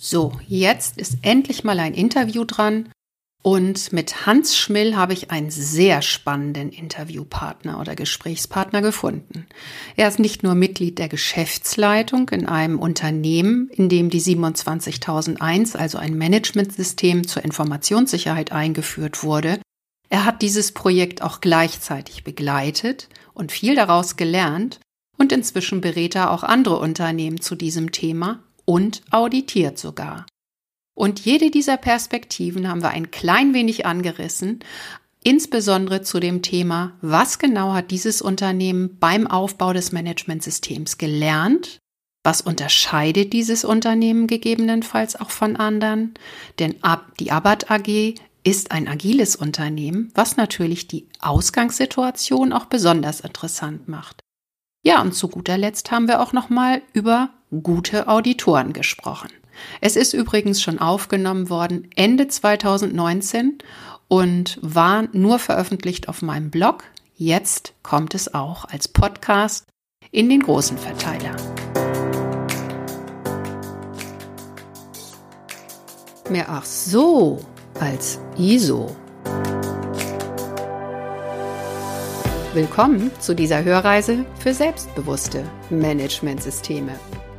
So, jetzt ist endlich mal ein Interview dran und mit Hans Schmill habe ich einen sehr spannenden Interviewpartner oder Gesprächspartner gefunden. Er ist nicht nur Mitglied der Geschäftsleitung in einem Unternehmen, in dem die 27001, also ein Managementsystem zur Informationssicherheit eingeführt wurde. Er hat dieses Projekt auch gleichzeitig begleitet und viel daraus gelernt und inzwischen berät er auch andere Unternehmen zu diesem Thema und auditiert sogar. Und jede dieser Perspektiven haben wir ein klein wenig angerissen, insbesondere zu dem Thema, was genau hat dieses Unternehmen beim Aufbau des Managementsystems gelernt? Was unterscheidet dieses Unternehmen gegebenenfalls auch von anderen? Denn die Abbott AG ist ein agiles Unternehmen, was natürlich die Ausgangssituation auch besonders interessant macht. Ja, und zu guter Letzt haben wir auch noch mal über gute Auditoren gesprochen. Es ist übrigens schon aufgenommen worden Ende 2019 und war nur veröffentlicht auf meinem Blog. Jetzt kommt es auch als Podcast in den großen Verteiler. Mehr ach so als ISO. Willkommen zu dieser Hörreise für selbstbewusste Managementsysteme.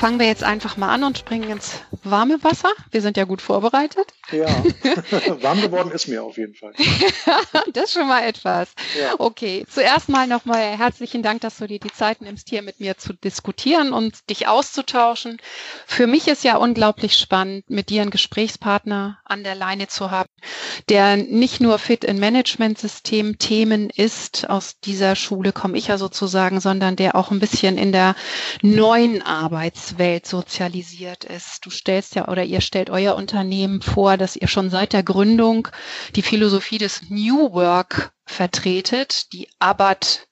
Fangen wir jetzt einfach mal an und springen ins warme Wasser. Wir sind ja gut vorbereitet. Ja, warm geworden ist mir auf jeden Fall. das ist schon mal etwas. Ja. Okay, zuerst mal nochmal herzlichen Dank, dass du dir die Zeit nimmst, hier mit mir zu diskutieren und dich auszutauschen. Für mich ist ja unglaublich spannend, mit dir einen Gesprächspartner an der Leine zu haben, der nicht nur fit in Management-System Themen ist, aus dieser Schule komme ich ja sozusagen, sondern der auch ein bisschen in der neuen Arbeitswelt sozialisiert ist. Du stellst ja oder ihr stellt euer Unternehmen vor, dass ihr schon seit der Gründung die Philosophie des New Work vertretet, die Abbott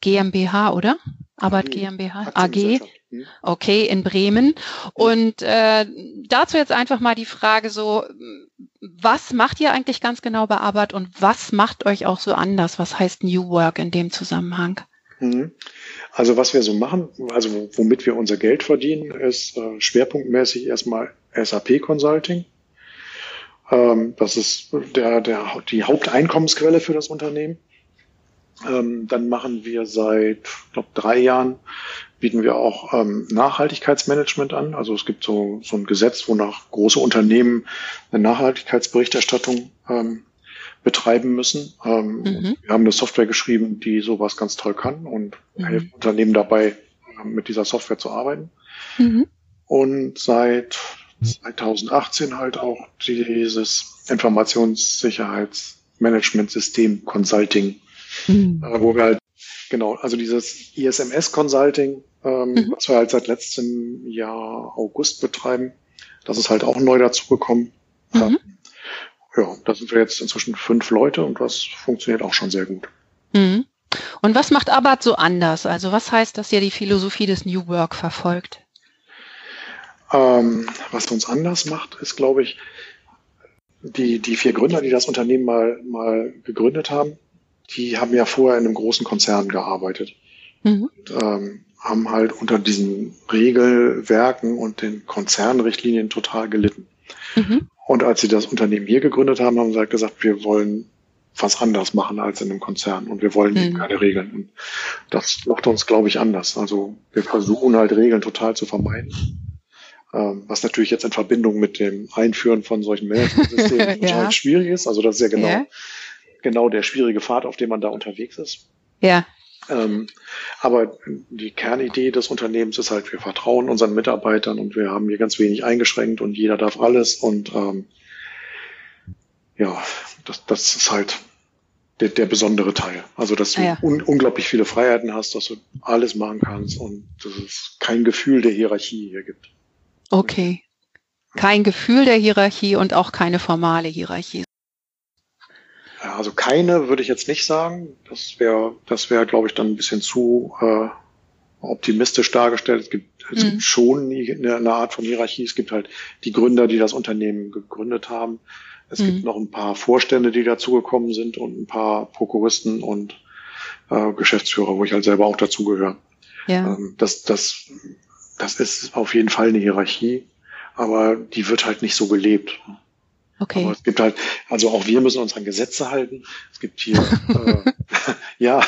GmbH, oder? Abbott GmbH AG. Hm. Okay, in Bremen. Und äh, dazu jetzt einfach mal die Frage so, was macht ihr eigentlich ganz genau bei Abbott und was macht euch auch so anders? Was heißt New Work in dem Zusammenhang? Also was wir so machen, also womit wir unser Geld verdienen, ist äh, schwerpunktmäßig erstmal SAP Consulting. Ähm, das ist der, der, die Haupteinkommensquelle für das Unternehmen. Ähm, dann machen wir seit, glaube drei Jahren bieten wir auch ähm, Nachhaltigkeitsmanagement an. Also es gibt so, so ein Gesetz, wonach große Unternehmen eine Nachhaltigkeitsberichterstattung ähm, betreiben müssen. Ähm, mhm. Wir haben eine Software geschrieben, die sowas ganz toll kann und mhm. hilft Unternehmen dabei, mit dieser Software zu arbeiten. Mhm. Und seit 2018 halt auch dieses Informationssicherheitsmanagementsystem Consulting, mhm. äh, wo wir halt genau, also dieses ISMS Consulting, ähm, mhm. was wir halt seit letztem Jahr August betreiben, das ist halt auch neu dazugekommen. Mhm. Ja, da sind wir jetzt inzwischen fünf Leute und das funktioniert auch schon sehr gut. Mhm. Und was macht Abbott so anders? Also was heißt, dass ihr die Philosophie des New Work verfolgt? Ähm, was uns anders macht, ist, glaube ich, die, die vier Gründer, die das Unternehmen mal, mal gegründet haben, die haben ja vorher in einem großen Konzern gearbeitet. Mhm. Und, ähm, haben halt unter diesen Regelwerken und den Konzernrichtlinien total gelitten. Mhm. Und als sie das Unternehmen hier gegründet haben, haben sie halt gesagt, wir wollen was anders machen als in einem Konzern und wir wollen mhm. keine Regeln. Und das macht uns, glaube ich, anders. Also wir versuchen halt Regeln total zu vermeiden. Ähm, was natürlich jetzt in Verbindung mit dem Einführen von solchen Managementsystemen ja. total schwierig ist. Also das ist ja genau, ja. genau der schwierige Pfad, auf dem man da unterwegs ist. Ja. Ähm, aber die Kernidee des Unternehmens ist halt, wir vertrauen unseren Mitarbeitern und wir haben hier ganz wenig eingeschränkt und jeder darf alles und ähm, ja, das, das ist halt der, der besondere Teil. Also, dass du ah ja. un unglaublich viele Freiheiten hast, dass du alles machen kannst und dass es kein Gefühl der Hierarchie hier gibt. Okay. kein Gefühl der Hierarchie und auch keine formale Hierarchie. Ja, also keine würde ich jetzt nicht sagen. Das wäre, das wäre, glaube ich, dann ein bisschen zu äh, optimistisch dargestellt. Es gibt, es mhm. gibt schon eine, eine, Art von Hierarchie. Es gibt halt die Gründer, die das Unternehmen gegründet haben. Es mhm. gibt noch ein paar Vorstände, die dazugekommen sind und ein paar Prokuristen und äh, Geschäftsführer, wo ich halt selber auch dazugehöre. Ja. Ähm, das, das, das ist auf jeden Fall eine Hierarchie, aber die wird halt nicht so gelebt. Okay. Aber es gibt halt, also auch wir müssen uns an Gesetze halten. Es gibt hier, äh, ja,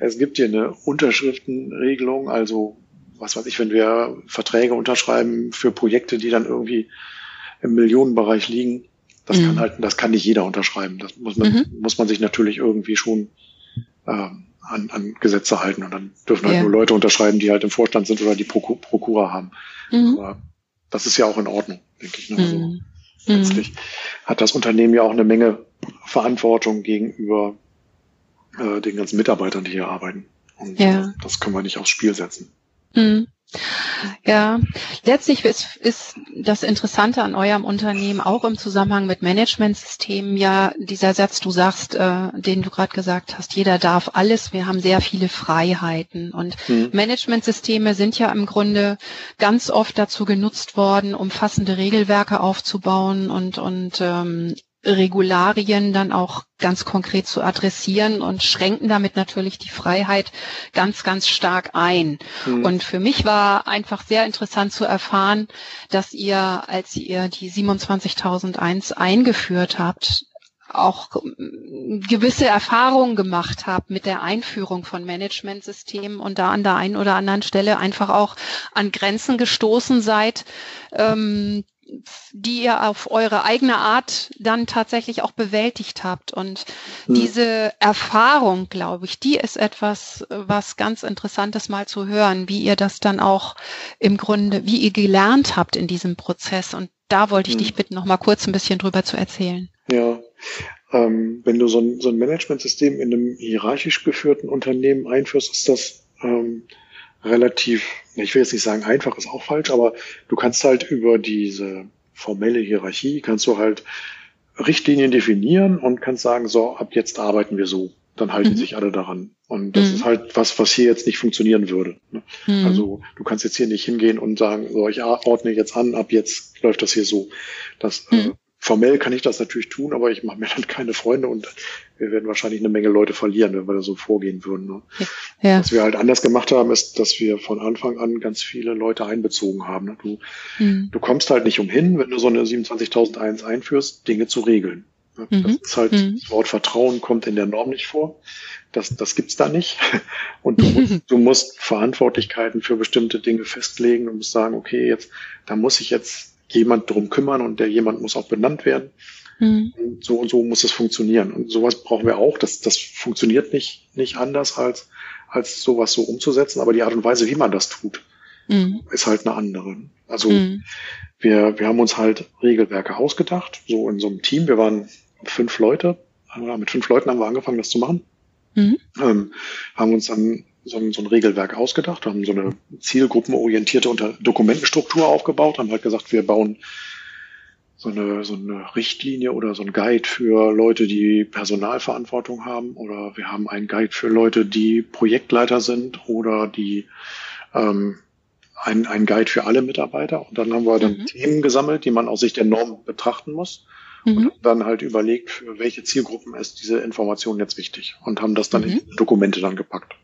es gibt hier eine Unterschriftenregelung, also was weiß ich, wenn wir Verträge unterschreiben für Projekte, die dann irgendwie im Millionenbereich liegen, das mhm. kann halt, das kann nicht jeder unterschreiben. Das muss man, mhm. muss man sich natürlich irgendwie schon ähm, an, an Gesetze halten und dann dürfen halt ja. nur Leute unterschreiben, die halt im Vorstand sind oder die Proku Prokura haben. Mhm. Aber das ist ja auch in Ordnung, denke ich. Ne? Also, mhm. Letztlich hat das Unternehmen ja auch eine Menge Verantwortung gegenüber äh, den ganzen Mitarbeitern, die hier arbeiten. Und ja. äh, das können wir nicht aufs Spiel setzen. Mhm. Ja, letztlich ist, ist das Interessante an eurem Unternehmen auch im Zusammenhang mit Managementsystemen ja dieser Satz, du sagst, äh, den du gerade gesagt hast, jeder darf alles, wir haben sehr viele Freiheiten und mhm. Managementsysteme sind ja im Grunde ganz oft dazu genutzt worden, umfassende Regelwerke aufzubauen und und ähm, Regularien dann auch ganz konkret zu adressieren und schränken damit natürlich die Freiheit ganz, ganz stark ein. Mhm. Und für mich war einfach sehr interessant zu erfahren, dass ihr, als ihr die 27001 eingeführt habt, auch gewisse Erfahrungen gemacht habt mit der Einführung von Managementsystemen und da an der einen oder anderen Stelle einfach auch an Grenzen gestoßen seid, ähm, die ihr auf eure eigene Art dann tatsächlich auch bewältigt habt. Und mhm. diese Erfahrung, glaube ich, die ist etwas, was ganz interessantes mal zu hören, wie ihr das dann auch im Grunde, wie ihr gelernt habt in diesem Prozess. Und da wollte ich mhm. dich bitten, noch mal kurz ein bisschen drüber zu erzählen. Ja, ähm, wenn du so ein, so ein Managementsystem in einem hierarchisch geführten Unternehmen einführst, ist das ähm, relativ, ich will jetzt nicht sagen einfach, ist auch falsch, aber du kannst halt über diese formelle Hierarchie, kannst du halt Richtlinien definieren und kannst sagen, so, ab jetzt arbeiten wir so. Dann halten mhm. sich alle daran. Und das mhm. ist halt was, was hier jetzt nicht funktionieren würde. Ne? Mhm. Also du kannst jetzt hier nicht hingehen und sagen, so, ich ordne jetzt an, ab jetzt läuft das hier so. Das äh, mhm. Formell kann ich das natürlich tun, aber ich mache mir dann keine Freunde und wir werden wahrscheinlich eine Menge Leute verlieren, wenn wir da so vorgehen würden. Ne? Ja. Was wir halt anders gemacht haben, ist, dass wir von Anfang an ganz viele Leute einbezogen haben. Ne? Du, mhm. du kommst halt nicht umhin, wenn du so eine 27.001 einführst, Dinge zu regeln. Ne? Mhm. Das ist halt, mhm. das Wort Vertrauen kommt in der Norm nicht vor. Das, das gibt's da nicht. Und du musst, du musst Verantwortlichkeiten für bestimmte Dinge festlegen und musst sagen, okay, jetzt, da muss ich jetzt jemand drum kümmern und der jemand muss auch benannt werden. Mhm. Und so und so muss es funktionieren. Und sowas brauchen wir auch. Das, das funktioniert nicht, nicht anders als, als sowas so umzusetzen. Aber die Art und Weise, wie man das tut, mhm. ist halt eine andere. Also mhm. wir, wir haben uns halt Regelwerke ausgedacht, so in so einem Team. Wir waren fünf Leute. Mit fünf Leuten haben wir angefangen, das zu machen. Mhm. Ähm, haben uns dann so ein, so ein Regelwerk ausgedacht, haben so eine zielgruppenorientierte Unter Dokumentenstruktur aufgebaut, haben halt gesagt, wir bauen so eine, so eine Richtlinie oder so ein Guide für Leute, die Personalverantwortung haben oder wir haben einen Guide für Leute, die Projektleiter sind oder die ähm, ein, ein Guide für alle Mitarbeiter. Und dann haben wir dann mhm. Themen gesammelt, die man aus Sicht der Norm betrachten muss. Mhm. Und dann halt überlegt, für welche Zielgruppen ist diese Information jetzt wichtig und haben das dann mhm. in Dokumente dann gepackt.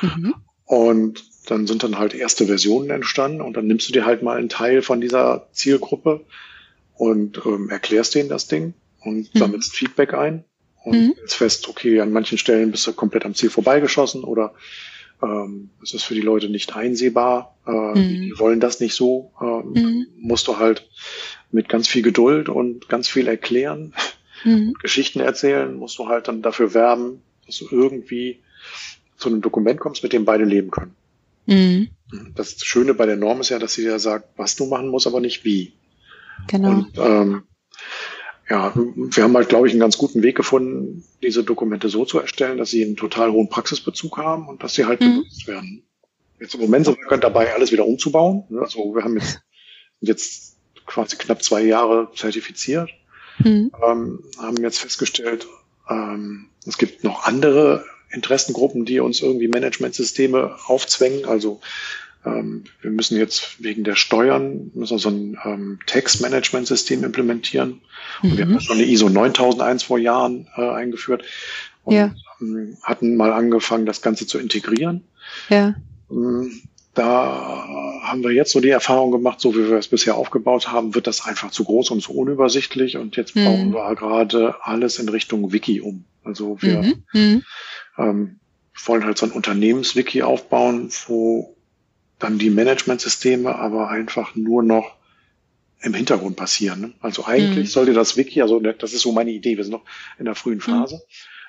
Mhm. Und dann sind dann halt erste Versionen entstanden und dann nimmst du dir halt mal einen Teil von dieser Zielgruppe und ähm, erklärst denen das Ding und mhm. sammelst Feedback ein und mhm. stellst fest, okay, an manchen Stellen bist du komplett am Ziel vorbeigeschossen oder ähm, es ist für die Leute nicht einsehbar, äh, mhm. die wollen das nicht so, ähm, mhm. musst du halt mit ganz viel Geduld und ganz viel erklären, mhm. Geschichten erzählen, musst du halt dann dafür werben, dass du irgendwie zu einem Dokument kommst, mit dem beide leben können. Mhm. Das Schöne bei der Norm ist ja, dass sie ja sagt, was du machen musst, aber nicht wie. Genau. Und ähm, ja, wir haben halt, glaube ich, einen ganz guten Weg gefunden, diese Dokumente so zu erstellen, dass sie einen total hohen Praxisbezug haben und dass sie halt mhm. benutzt werden. Jetzt im Moment sind wir dabei, alles wieder umzubauen. Also wir haben jetzt, jetzt quasi knapp zwei Jahre zertifiziert, mhm. ähm, haben jetzt festgestellt, ähm, es gibt noch andere Interessengruppen, die uns irgendwie Managementsysteme aufzwängen. Also ähm, wir müssen jetzt wegen der Steuern müssen so ein ähm, Tax-Management-System implementieren. Und mhm. wir haben mhm. schon eine ISO 9001 vor Jahren äh, eingeführt und ja. ähm, hatten mal angefangen, das Ganze zu integrieren. Ja. Ähm, da haben wir jetzt so die Erfahrung gemacht, so wie wir es bisher aufgebaut haben, wird das einfach zu groß und zu unübersichtlich. Und jetzt mhm. bauen wir gerade alles in Richtung Wiki um. Also wir mhm. Mhm. ähm, wollen halt so ein Unternehmenswiki aufbauen, wo dann die Managementsysteme aber einfach nur noch im Hintergrund passieren. Ne? Also eigentlich mhm. sollte das Wiki, also das ist so meine Idee, wir sind noch in der frühen Phase.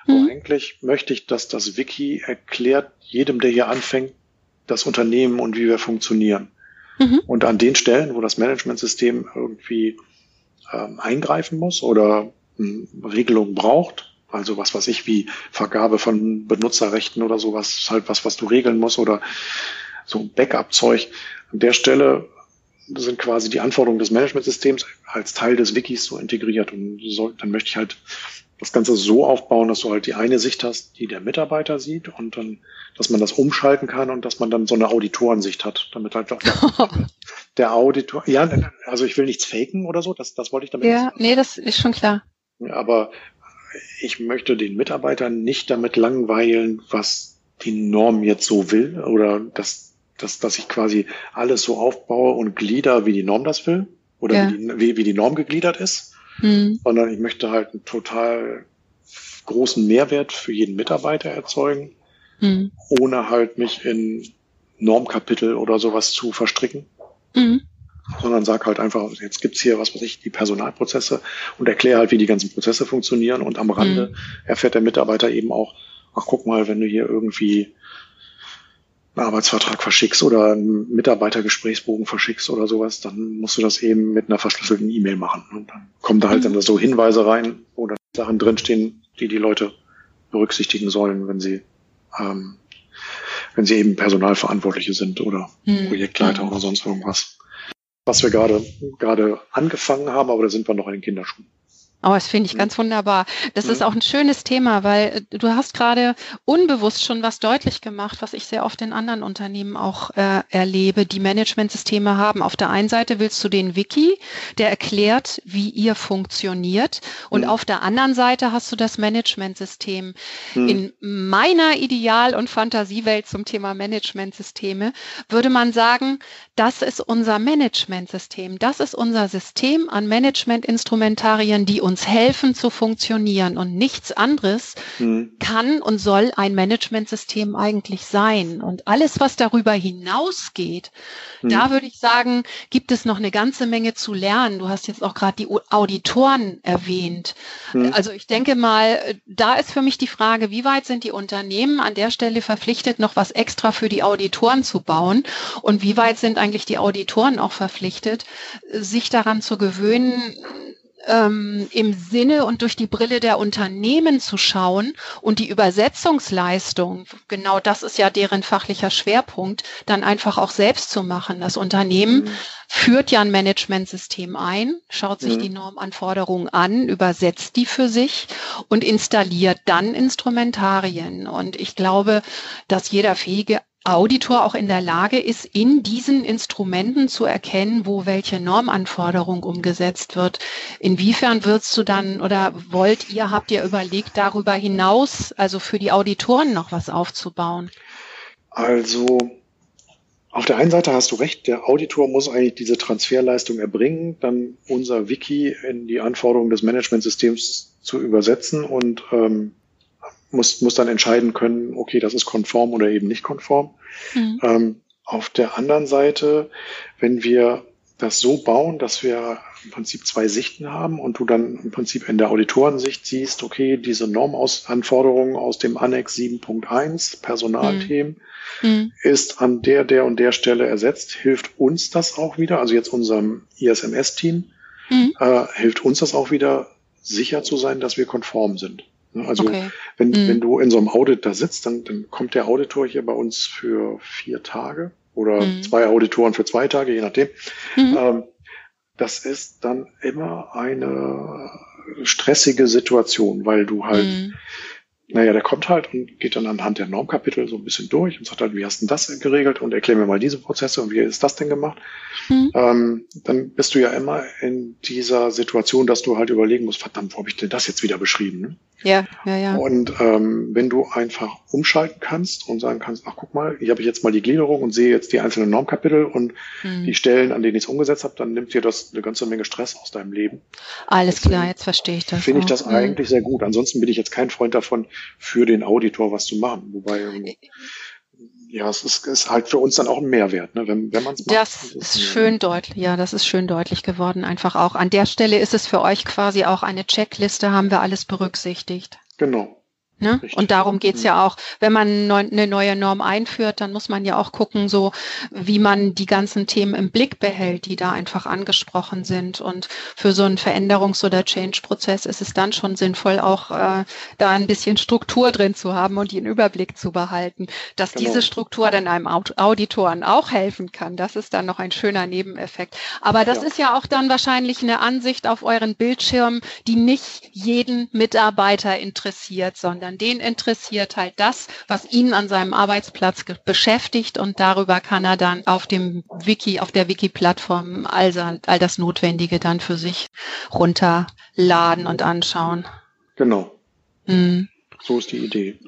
Mhm. Aber eigentlich möchte ich, dass das Wiki erklärt jedem, der hier anfängt, das Unternehmen und wie wir funktionieren. Mhm. Und an den Stellen, wo das Managementsystem irgendwie ähm, eingreifen muss oder ähm, Regelungen braucht, also was weiß ich, wie Vergabe von Benutzerrechten oder sowas, halt was, was du regeln musst oder so Backup-Zeug. An der Stelle sind quasi die Anforderungen des Managementsystems als Teil des Wikis so integriert. Und so, dann möchte ich halt das Ganze so aufbauen, dass du halt die eine Sicht hast, die der Mitarbeiter sieht und dann, dass man das umschalten kann und dass man dann so eine Auditorensicht hat, damit halt auch der, der Auditor, ja, also ich will nichts faken oder so, das, das wollte ich damit Ja, nicht. nee, das ist schon klar. Aber ich möchte den Mitarbeitern nicht damit langweilen, was die Norm jetzt so will oder dass dass, dass ich quasi alles so aufbaue und glieder, wie die Norm das will oder ja. wie, die, wie, wie die Norm gegliedert ist, mhm. sondern ich möchte halt einen total großen Mehrwert für jeden Mitarbeiter erzeugen, mhm. ohne halt mich in Normkapitel oder sowas zu verstricken. Mhm. Sondern sag halt einfach, jetzt gibt's hier, was weiß ich, die Personalprozesse und erkläre halt, wie die ganzen Prozesse funktionieren und am Rande mhm. erfährt der Mitarbeiter eben auch, ach guck mal, wenn du hier irgendwie einen Arbeitsvertrag verschickst oder einen Mitarbeitergesprächsbogen verschickst oder sowas, dann musst du das eben mit einer verschlüsselten E-Mail machen. Und dann kommen da halt mhm. dann so Hinweise rein, wo dann Sachen drinstehen, die die Leute berücksichtigen sollen, wenn sie ähm, wenn sie eben Personalverantwortliche sind oder mhm. Projektleiter mhm. oder sonst irgendwas. Was wir gerade gerade angefangen haben, aber da sind wir noch in den Kinderschuhen. Oh, das finde ich ganz wunderbar. Das ist auch ein schönes Thema, weil äh, du hast gerade unbewusst schon was deutlich gemacht, was ich sehr oft in anderen Unternehmen auch äh, erlebe, die Managementsysteme haben. Auf der einen Seite willst du den Wiki, der erklärt, wie ihr funktioniert. Und mhm. auf der anderen Seite hast du das Managementsystem. Mhm. In meiner Ideal- und Fantasiewelt zum Thema Managementsysteme würde man sagen, das ist unser Managementsystem. Das ist unser System an Managementinstrumentarien, die uns uns helfen zu funktionieren. Und nichts anderes mhm. kann und soll ein Managementsystem eigentlich sein. Und alles, was darüber hinausgeht, mhm. da würde ich sagen, gibt es noch eine ganze Menge zu lernen. Du hast jetzt auch gerade die Auditoren erwähnt. Mhm. Also ich denke mal, da ist für mich die Frage, wie weit sind die Unternehmen an der Stelle verpflichtet, noch was extra für die Auditoren zu bauen? Und wie weit sind eigentlich die Auditoren auch verpflichtet, sich daran zu gewöhnen, ähm, im Sinne und durch die Brille der Unternehmen zu schauen und die Übersetzungsleistung, genau das ist ja deren fachlicher Schwerpunkt, dann einfach auch selbst zu machen. Das Unternehmen mhm. führt ja ein Managementsystem ein, schaut sich mhm. die Normanforderungen an, übersetzt die für sich und installiert dann Instrumentarien. Und ich glaube, dass jeder fähige Auditor auch in der Lage ist, in diesen Instrumenten zu erkennen, wo welche Normanforderung umgesetzt wird. Inwiefern würdest du dann oder wollt ihr, habt ihr überlegt, darüber hinaus, also für die Auditoren noch was aufzubauen? Also auf der einen Seite hast du recht, der Auditor muss eigentlich diese Transferleistung erbringen, dann unser Wiki in die Anforderungen des Managementsystems zu übersetzen und ähm, muss, muss dann entscheiden können, okay, das ist konform oder eben nicht konform. Mhm. Ähm, auf der anderen Seite, wenn wir das so bauen, dass wir im Prinzip zwei Sichten haben und du dann im Prinzip in der Auditorensicht siehst, okay, diese Normanforderungen aus dem Annex 7.1 Personalthemen mhm. mhm. ist an der, der und der Stelle ersetzt, hilft uns das auch wieder, also jetzt unserem ISMS-Team, mhm. äh, hilft uns das auch wieder, sicher zu sein, dass wir konform sind. Ne, also okay. wenn, mhm. wenn du in so einem Audit da sitzt, dann, dann kommt der Auditor hier bei uns für vier Tage oder mhm. zwei Auditoren für zwei Tage, je nachdem. Mhm. Ähm, das ist dann immer eine stressige Situation, weil du halt, mhm. naja, der kommt halt und geht dann anhand der Normkapitel so ein bisschen durch und sagt halt, wie hast du das geregelt und erklär mir mal diese Prozesse und wie ist das denn gemacht? Mhm. Ähm, dann bist du ja immer in dieser Situation, dass du halt überlegen musst, verdammt, wo habe ich denn das jetzt wieder beschrieben? Ja, ja, ja. Und ähm, wenn du einfach umschalten kannst und sagen kannst, ach guck mal, ich habe jetzt mal die Gliederung und sehe jetzt die einzelnen Normkapitel und mhm. die Stellen, an denen ich es umgesetzt habe, dann nimmt dir das eine ganze Menge Stress aus deinem Leben. Alles Deswegen klar, jetzt verstehe ich das. Finde ich das mhm. eigentlich sehr gut. Ansonsten bin ich jetzt kein Freund davon, für den Auditor was zu machen. Wobei ähm, ja, es ist, ist halt für uns dann auch ein Mehrwert, ne, wenn, wenn man es macht. Das ist, ist schön deutlich, ja, das ist schön deutlich geworden. Einfach auch an der Stelle ist es für euch quasi auch eine Checkliste, haben wir alles berücksichtigt. Genau. Ne? Und darum geht's ja auch, wenn man eine neue Norm einführt, dann muss man ja auch gucken, so wie man die ganzen Themen im Blick behält, die da einfach angesprochen sind. Und für so einen Veränderungs- oder Change-Prozess ist es dann schon sinnvoll, auch äh, da ein bisschen Struktur drin zu haben und den Überblick zu behalten. Dass genau. diese Struktur dann einem Auditoren auch helfen kann, das ist dann noch ein schöner Nebeneffekt. Aber das ja. ist ja auch dann wahrscheinlich eine Ansicht auf euren Bildschirm, die nicht jeden Mitarbeiter interessiert, sondern sondern den interessiert halt das, was ihn an seinem Arbeitsplatz beschäftigt und darüber kann er dann auf dem Wiki, auf der Wiki-Plattform all, all das Notwendige dann für sich runterladen und anschauen. Genau. Mhm. So ist die Idee.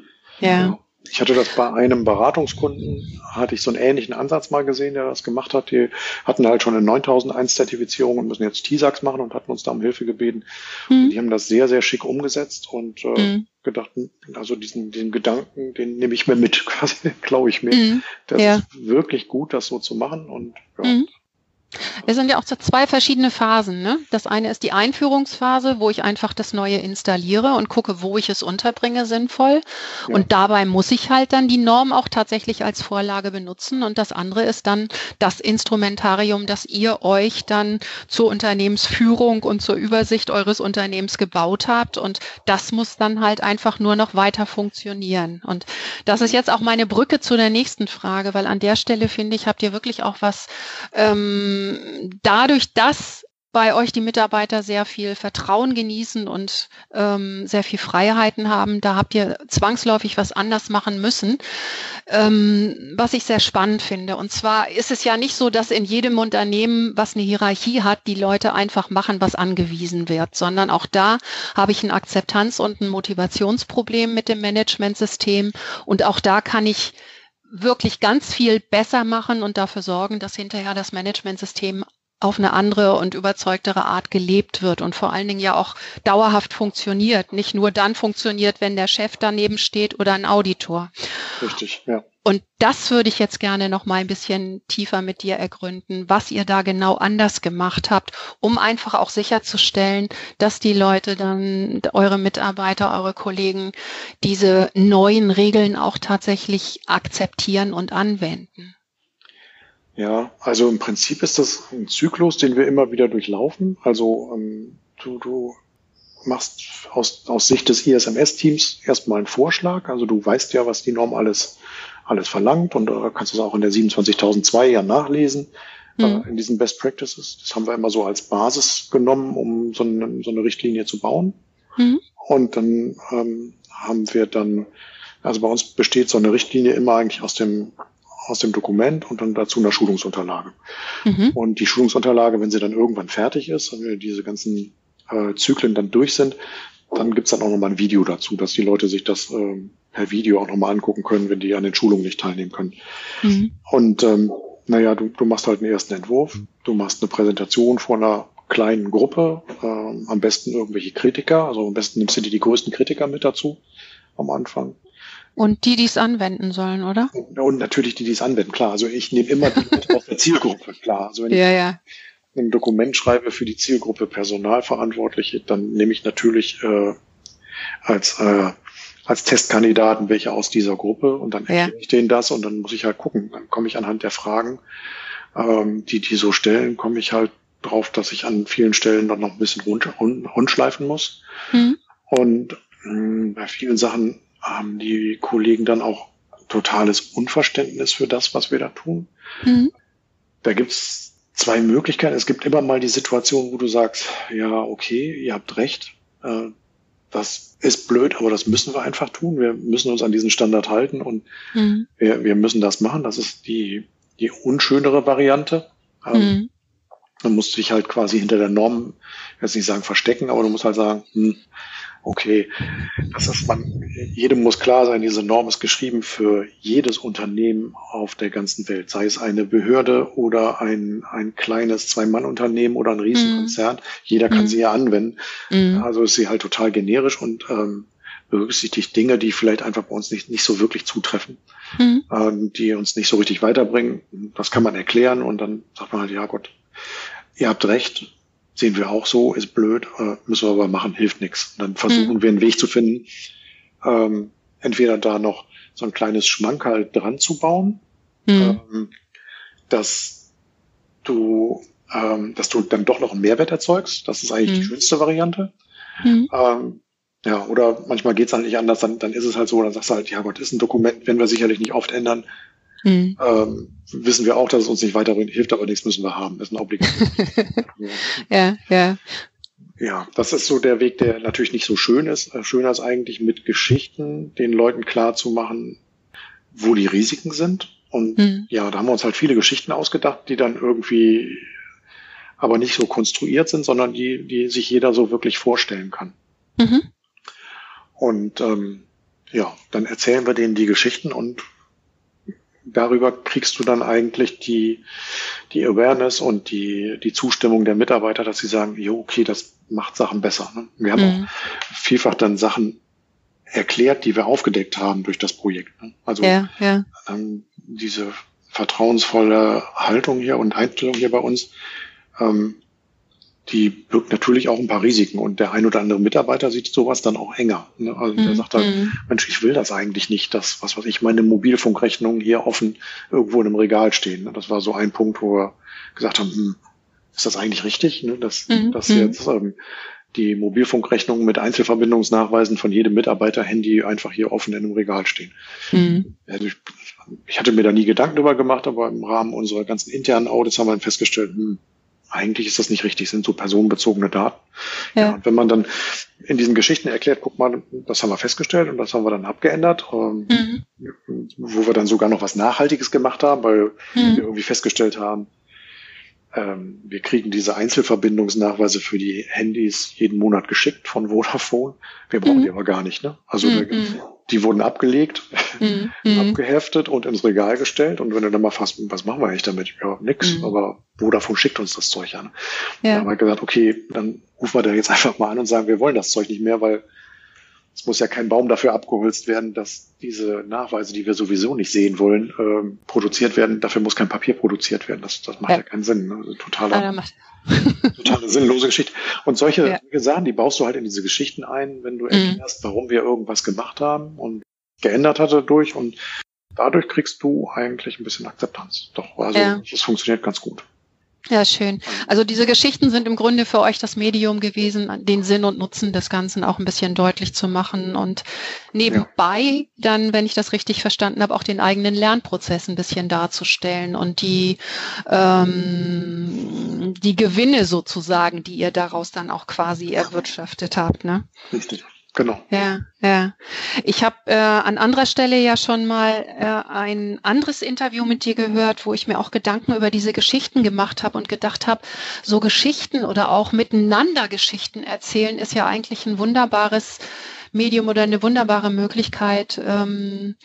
ja. ja. Ich hatte das bei einem Beratungskunden, hatte ich so einen ähnlichen Ansatz mal gesehen, der das gemacht hat. Die hatten halt schon eine 9001 Zertifizierung und müssen jetzt TISAX machen und hatten uns da um Hilfe gebeten. Mhm. die haben das sehr, sehr schick umgesetzt und äh, mhm. gedacht, also diesen, den Gedanken, den nehme ich mir mit, quasi klaue ich mir. Mhm. Das ja. ist wirklich gut, das so zu machen und ja, mhm. Es sind ja auch zwei verschiedene Phasen. Ne? Das eine ist die Einführungsphase, wo ich einfach das Neue installiere und gucke, wo ich es unterbringe, sinnvoll. Ja. Und dabei muss ich halt dann die Norm auch tatsächlich als Vorlage benutzen. Und das andere ist dann das Instrumentarium, das ihr euch dann zur Unternehmensführung und zur Übersicht eures Unternehmens gebaut habt. Und das muss dann halt einfach nur noch weiter funktionieren. Und das ist jetzt auch meine Brücke zu der nächsten Frage, weil an der Stelle finde ich, habt ihr wirklich auch was ähm, dadurch, dass bei euch die Mitarbeiter sehr viel Vertrauen genießen und ähm, sehr viel Freiheiten haben. Da habt ihr zwangsläufig was anders machen müssen, ähm, was ich sehr spannend finde. Und zwar ist es ja nicht so, dass in jedem Unternehmen, was eine Hierarchie hat, die Leute einfach machen, was angewiesen wird, sondern auch da habe ich ein Akzeptanz- und ein Motivationsproblem mit dem Managementsystem. Und auch da kann ich wirklich ganz viel besser machen und dafür sorgen, dass hinterher das Managementsystem auf eine andere und überzeugtere Art gelebt wird und vor allen Dingen ja auch dauerhaft funktioniert. Nicht nur dann funktioniert, wenn der Chef daneben steht oder ein Auditor. Richtig, ja. Und das würde ich jetzt gerne noch mal ein bisschen tiefer mit dir ergründen, was ihr da genau anders gemacht habt, um einfach auch sicherzustellen, dass die Leute dann, eure Mitarbeiter, eure Kollegen, diese neuen Regeln auch tatsächlich akzeptieren und anwenden. Ja, also im Prinzip ist das ein Zyklus, den wir immer wieder durchlaufen. Also ähm, du, du machst aus, aus Sicht des ISMS-Teams erstmal einen Vorschlag. Also du weißt ja, was die Norm alles, alles verlangt und äh, kannst es auch in der 27002 ja nachlesen. Mhm. Äh, in diesen Best Practices. Das haben wir immer so als Basis genommen, um so eine, so eine Richtlinie zu bauen. Mhm. Und dann ähm, haben wir dann, also bei uns besteht so eine Richtlinie immer eigentlich aus dem aus dem Dokument und dann dazu einer Schulungsunterlage. Mhm. Und die Schulungsunterlage, wenn sie dann irgendwann fertig ist, wenn diese ganzen äh, Zyklen dann durch sind, dann gibt's dann auch nochmal ein Video dazu, dass die Leute sich das äh, per Video auch nochmal angucken können, wenn die an den Schulungen nicht teilnehmen können. Mhm. Und ähm, naja, du, du machst halt einen ersten Entwurf, du machst eine Präsentation vor einer kleinen Gruppe, äh, am besten irgendwelche Kritiker, also am besten nimmst du dir die größten Kritiker mit dazu am Anfang. Und die, die es anwenden sollen, oder? Und natürlich die, die es anwenden, klar. Also ich nehme immer die mit aus der Zielgruppe, klar. Also wenn ja, ja. Ein Dokument schreibe für die Zielgruppe Personalverantwortliche, dann nehme ich natürlich äh, als äh, als Testkandidaten welche aus dieser Gruppe und dann erkläre ja. ich denen das und dann muss ich halt gucken. Dann komme ich anhand der Fragen, ähm, die die so stellen, komme ich halt drauf, dass ich an vielen Stellen dann noch ein bisschen rund, rund, rundschleifen muss. Mhm. Und mh, hm, bei vielen Sachen haben die Kollegen dann auch totales Unverständnis für das, was wir da tun. Mhm. Da gibt's zwei Möglichkeiten. Es gibt immer mal die Situation, wo du sagst, ja, okay, ihr habt recht, äh, das ist blöd, aber das müssen wir einfach tun. Wir müssen uns an diesen Standard halten und mhm. wir, wir müssen das machen. Das ist die, die unschönere Variante. Ähm, mhm. Man muss sich halt quasi hinter der Norm, jetzt nicht sagen verstecken, aber du musst halt sagen, hm, okay, das ist man, jedem muss klar sein, diese Norm ist geschrieben für jedes Unternehmen auf der ganzen Welt, sei es eine Behörde oder ein, ein kleines Zwei-Mann-Unternehmen oder ein Riesenkonzern. Mhm. Jeder kann mhm. sie ja anwenden. Mhm. Also ist sie halt total generisch und ähm, berücksichtigt Dinge, die vielleicht einfach bei uns nicht, nicht so wirklich zutreffen, mhm. ähm, die uns nicht so richtig weiterbringen. Das kann man erklären und dann sagt man halt, ja Gott, ihr habt recht, sehen wir auch so, ist blöd, äh, müssen wir aber machen, hilft nichts. Dann versuchen mhm. wir einen Weg zu finden, ähm, entweder da noch so ein kleines Schmankerl dran zu bauen, mhm. ähm, dass du, ähm, dass du dann doch noch einen Mehrwert erzeugst. Das ist eigentlich mhm. die schönste Variante. Mhm. Ähm, ja, oder manchmal geht's halt nicht anders, dann, dann ist es halt so, dann sagst du halt, ja Gott, ist ein Dokument, werden wir sicherlich nicht oft ändern. Mhm. Ähm, wissen wir auch, dass es uns nicht weiterbringt, hilft aber nichts, müssen wir haben. Ist ein Obligatorium. ja, ja. Ja, das ist so der Weg, der natürlich nicht so schön ist. Äh, schöner ist eigentlich mit Geschichten den Leuten klar zu machen, wo die Risiken sind. Und mhm. ja, da haben wir uns halt viele Geschichten ausgedacht, die dann irgendwie aber nicht so konstruiert sind, sondern die, die sich jeder so wirklich vorstellen kann. Mhm. Und ähm, ja, dann erzählen wir denen die Geschichten und darüber kriegst du dann eigentlich die, die Awareness und die, die Zustimmung der Mitarbeiter, dass sie sagen, jo, okay, das macht Sachen besser. Ne? Wir haben mhm. auch vielfach dann Sachen erklärt, die wir aufgedeckt haben durch das Projekt. Ne? Also ja, ja. Ähm, diese vertrauensvolle Haltung hier und Einstellung hier bei uns, ähm, die birgt natürlich auch ein paar Risiken und der ein oder andere Mitarbeiter sieht sowas dann auch enger. Ne? Also der mhm. sagt dann, mhm. Mensch, ich will das eigentlich nicht, dass, was weiß ich, meine Mobilfunkrechnungen hier offen irgendwo in einem Regal stehen. Ne? Das war so ein Punkt, wo wir gesagt haben, hm, ist das eigentlich richtig, ne? dass, mhm. dass mhm. jetzt ähm, die Mobilfunkrechnungen mit Einzelverbindungsnachweisen von jedem Mitarbeiter-Handy einfach hier offen in einem Regal stehen. Mhm. Also ich, ich hatte mir da nie Gedanken drüber gemacht, aber im Rahmen unserer ganzen internen Audits haben wir festgestellt, hm, eigentlich ist das nicht richtig, sind so personenbezogene Daten. Ja. ja. und wenn man dann in diesen Geschichten erklärt, guck mal, das haben wir festgestellt und das haben wir dann abgeändert, ähm, mhm. wo wir dann sogar noch was Nachhaltiges gemacht haben, weil mhm. wir irgendwie festgestellt haben, ähm, wir kriegen diese Einzelverbindungsnachweise für die Handys jeden Monat geschickt von Vodafone. Wir brauchen mhm. die aber gar nicht. Ne? Also mhm. Die wurden abgelegt, mhm. abgeheftet und ins Regal gestellt. Und wenn du dann mal fasst, was machen wir eigentlich damit? Ja, nix. Mhm. Aber Vodafone schickt uns das Zeug an. Ja. Dann haben wir gesagt, okay, dann rufen wir da jetzt einfach mal an und sagen, wir wollen das Zeug nicht mehr, weil es muss ja kein Baum dafür abgeholzt werden, dass diese Nachweise, die wir sowieso nicht sehen wollen, ähm, produziert werden. Dafür muss kein Papier produziert werden. Das, das macht ja, ja keinen Sinn. Ne? Also totaler, totale sinnlose Geschichte. Und solche ja. Sachen, die baust du halt in diese Geschichten ein, wenn du erklärst, mhm. warum wir irgendwas gemacht haben und geändert hatte durch. Und dadurch kriegst du eigentlich ein bisschen Akzeptanz. Doch, also ja. das funktioniert ganz gut. Ja, schön. Also diese Geschichten sind im Grunde für euch das Medium gewesen, den Sinn und Nutzen des Ganzen auch ein bisschen deutlich zu machen und nebenbei ja. dann, wenn ich das richtig verstanden habe, auch den eigenen Lernprozess ein bisschen darzustellen und die, ähm, die Gewinne sozusagen, die ihr daraus dann auch quasi erwirtschaftet habt. Ne? Richtig. Genau. Ja, ja. Ich habe äh, an anderer Stelle ja schon mal äh, ein anderes Interview mit dir gehört, wo ich mir auch Gedanken über diese Geschichten gemacht habe und gedacht habe, so Geschichten oder auch miteinander Geschichten erzählen ist ja eigentlich ein wunderbares Medium oder eine wunderbare Möglichkeit, ähm,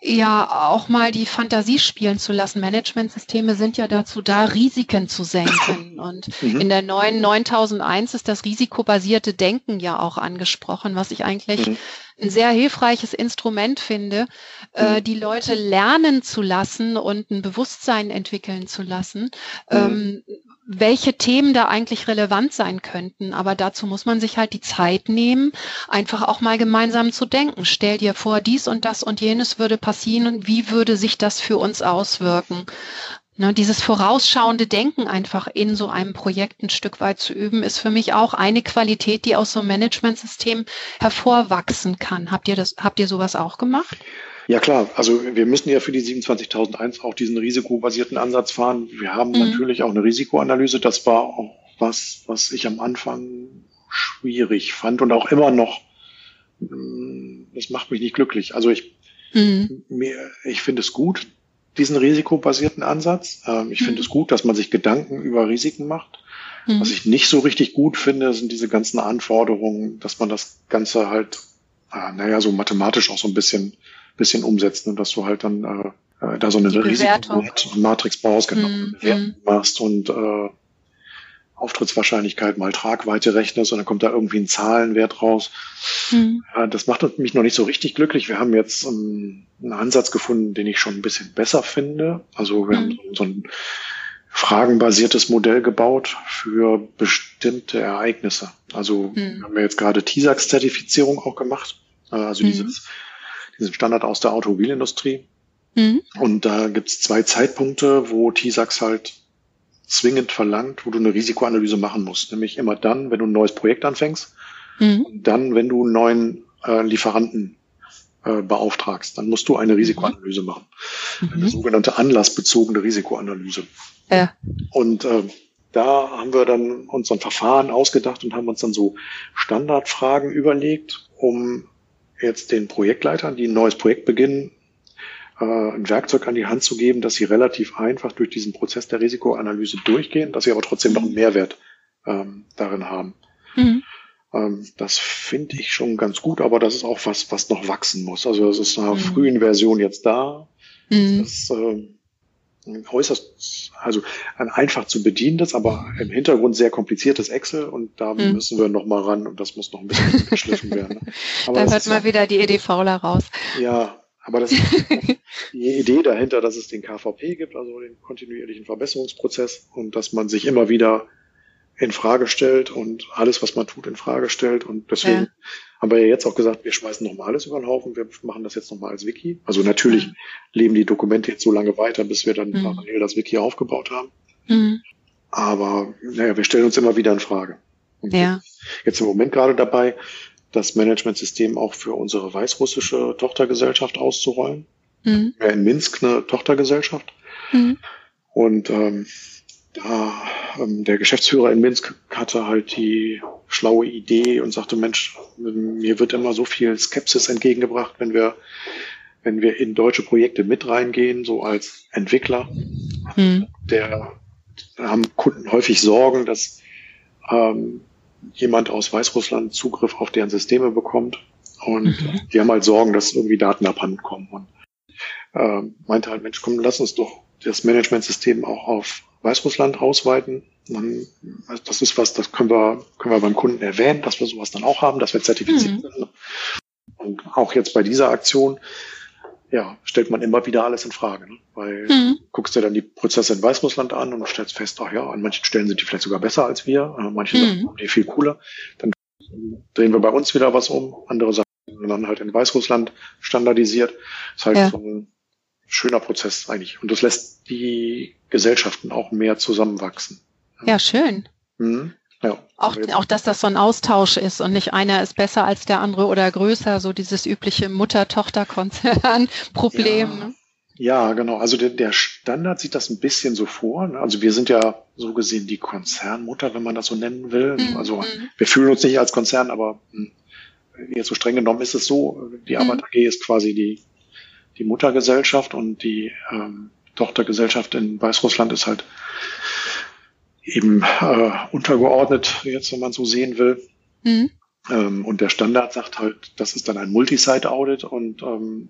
ja auch mal die Fantasie spielen zu lassen. Managementsysteme sind ja dazu da, Risiken zu senken. Und mhm. in der neuen 9001 ist das risikobasierte Denken ja auch angesprochen, was ich eigentlich mhm. ein sehr hilfreiches Instrument finde, äh, mhm. die Leute lernen zu lassen und ein Bewusstsein entwickeln zu lassen, mhm. ähm, welche Themen da eigentlich relevant sein könnten. Aber dazu muss man sich halt die Zeit nehmen, einfach auch mal gemeinsam zu denken. Stell dir vor, dies und das und jenes würde passieren und wie würde sich das für uns auswirken? Ne, dieses vorausschauende Denken einfach in so einem Projekt ein Stück weit zu üben, ist für mich auch eine Qualität, die aus so einem Managementsystem hervorwachsen kann. Habt ihr das, habt ihr sowas auch gemacht? Ja klar, also wir müssen ja für die 27.001 auch diesen risikobasierten Ansatz fahren. Wir haben mhm. natürlich auch eine Risikoanalyse. Das war auch was, was ich am Anfang schwierig fand und auch immer noch. Mm, das macht mich nicht glücklich. Also ich, mhm. mir, ich finde es gut, diesen risikobasierten Ansatz. Ähm, ich mhm. finde es gut, dass man sich Gedanken über Risiken macht. Mhm. Was ich nicht so richtig gut finde, sind diese ganzen Anforderungen, dass man das Ganze halt, äh, naja, so mathematisch auch so ein bisschen bisschen umsetzen und dass du halt dann äh, äh da so eine Risikomatrix baust, genau, mhm. Bewertung machst und äh, Auftrittswahrscheinlichkeit mal Tragweite rechnest und dann kommt da irgendwie ein Zahlenwert raus. Mhm. Das macht mich noch nicht so richtig glücklich. Wir haben jetzt um, ähm, einen Ansatz gefunden, den ich schon ein bisschen besser finde. Also wir mhm. haben so ein fragenbasiertes Modell gebaut für bestimmte Ereignisse. Also mhm. haben wir jetzt gerade TISAX-Zertifizierung auch gemacht. Äh, also mhm. dieses diesen Standard aus der Automobilindustrie. Mhm. Und da gibt's zwei Zeitpunkte, wo TISAX halt zwingend verlangt, wo du eine Risikoanalyse machen musst. Nämlich immer dann, wenn du ein neues Projekt anfängst mhm. und dann, wenn du einen neuen äh, Lieferanten äh, beauftragst. Dann musst du eine Risikoanalyse machen. Mhm. Eine sogenannte anlassbezogene Risikoanalyse. Ja. Und äh, da haben wir dann uns ein Verfahren ausgedacht und haben uns dann so Standardfragen überlegt, um jetzt den Projektleitern, die ein neues Projekt beginnen, äh, ein Werkzeug an die Hand zu geben, dass sie relativ einfach durch diesen Prozess der Risikoanalyse durchgehen, dass sie aber trotzdem noch einen Mehrwert ähm, darin haben. Mhm. Ähm, das finde ich schon ganz gut, aber das ist auch was, was noch wachsen muss. Also es ist in einer mhm. frühen Version jetzt da. Mhm. Das, äh, äußerst, also ein einfach zu bedienendes, aber im Hintergrund sehr kompliziertes Excel und da mhm. müssen wir noch mal ran und das muss noch ein bisschen geschliffen werden. Aber da hört mal wieder die EDVler raus. Ja, aber das ist die Idee dahinter, dass es den KVP gibt, also den kontinuierlichen Verbesserungsprozess und dass man sich immer wieder in Frage stellt und alles, was man tut, in Frage stellt. Und deswegen ja. Haben wir ja jetzt auch gesagt, wir schmeißen nochmal alles über den Haufen. Wir machen das jetzt nochmal als Wiki. Also natürlich mhm. leben die Dokumente jetzt so lange weiter, bis wir dann mhm. parallel das Wiki aufgebaut haben. Mhm. Aber naja, wir stellen uns immer wieder in Frage. Und ja. Jetzt im Moment gerade dabei, das Managementsystem auch für unsere weißrussische Tochtergesellschaft auszurollen. Mhm. Wir in Minsk eine Tochtergesellschaft. Mhm. Und ähm, da ähm, der Geschäftsführer in Minsk hatte halt die schlaue Idee und sagte, Mensch, mir wird immer so viel Skepsis entgegengebracht, wenn wir, wenn wir in deutsche Projekte mit reingehen, so als Entwickler. Mhm. Der haben Kunden häufig Sorgen, dass ähm, jemand aus Weißrussland Zugriff auf deren Systeme bekommt. Und mhm. die haben halt Sorgen, dass irgendwie Daten abhanden kommen. Und äh, meinte halt, Mensch, komm, lass uns doch das Managementsystem auch auf Weißrussland ausweiten. das ist was, das können wir, können wir beim Kunden erwähnen, dass wir sowas dann auch haben, dass wir zertifiziert mhm. sind. Und auch jetzt bei dieser Aktion, ja, stellt man immer wieder alles in Frage, ne? weil mhm. guckst dir dann die Prozesse in Weißrussland an und stellst fest, ach ja, an manchen Stellen sind die vielleicht sogar besser als wir, an manchen mhm. sind die viel cooler. Dann drehen wir bei uns wieder was um, andere Sachen dann halt in Weißrussland standardisiert. Das ist halt ja. so ein schöner Prozess eigentlich. Und das lässt die Gesellschaften auch mehr zusammenwachsen. Ja, schön. Mhm. Ja, auch, auch, dass das so ein Austausch ist und nicht einer ist besser als der andere oder größer, so dieses übliche Mutter-Tochter-Konzern-Problem. Ja, ja, genau. Also der, der, Standard sieht das ein bisschen so vor. Ne? Also wir sind ja so gesehen die Konzernmutter, wenn man das so nennen will. Mhm. Also wir fühlen uns nicht als Konzern, aber hm, jetzt so streng genommen ist es so. Die Arbeit mhm. AG ist quasi die die Muttergesellschaft und die ähm, Tochtergesellschaft in Weißrussland ist halt eben äh, untergeordnet, jetzt wenn man so sehen will. Mhm. Ähm, und der Standard sagt halt, das ist dann ein Multisite-Audit und ähm,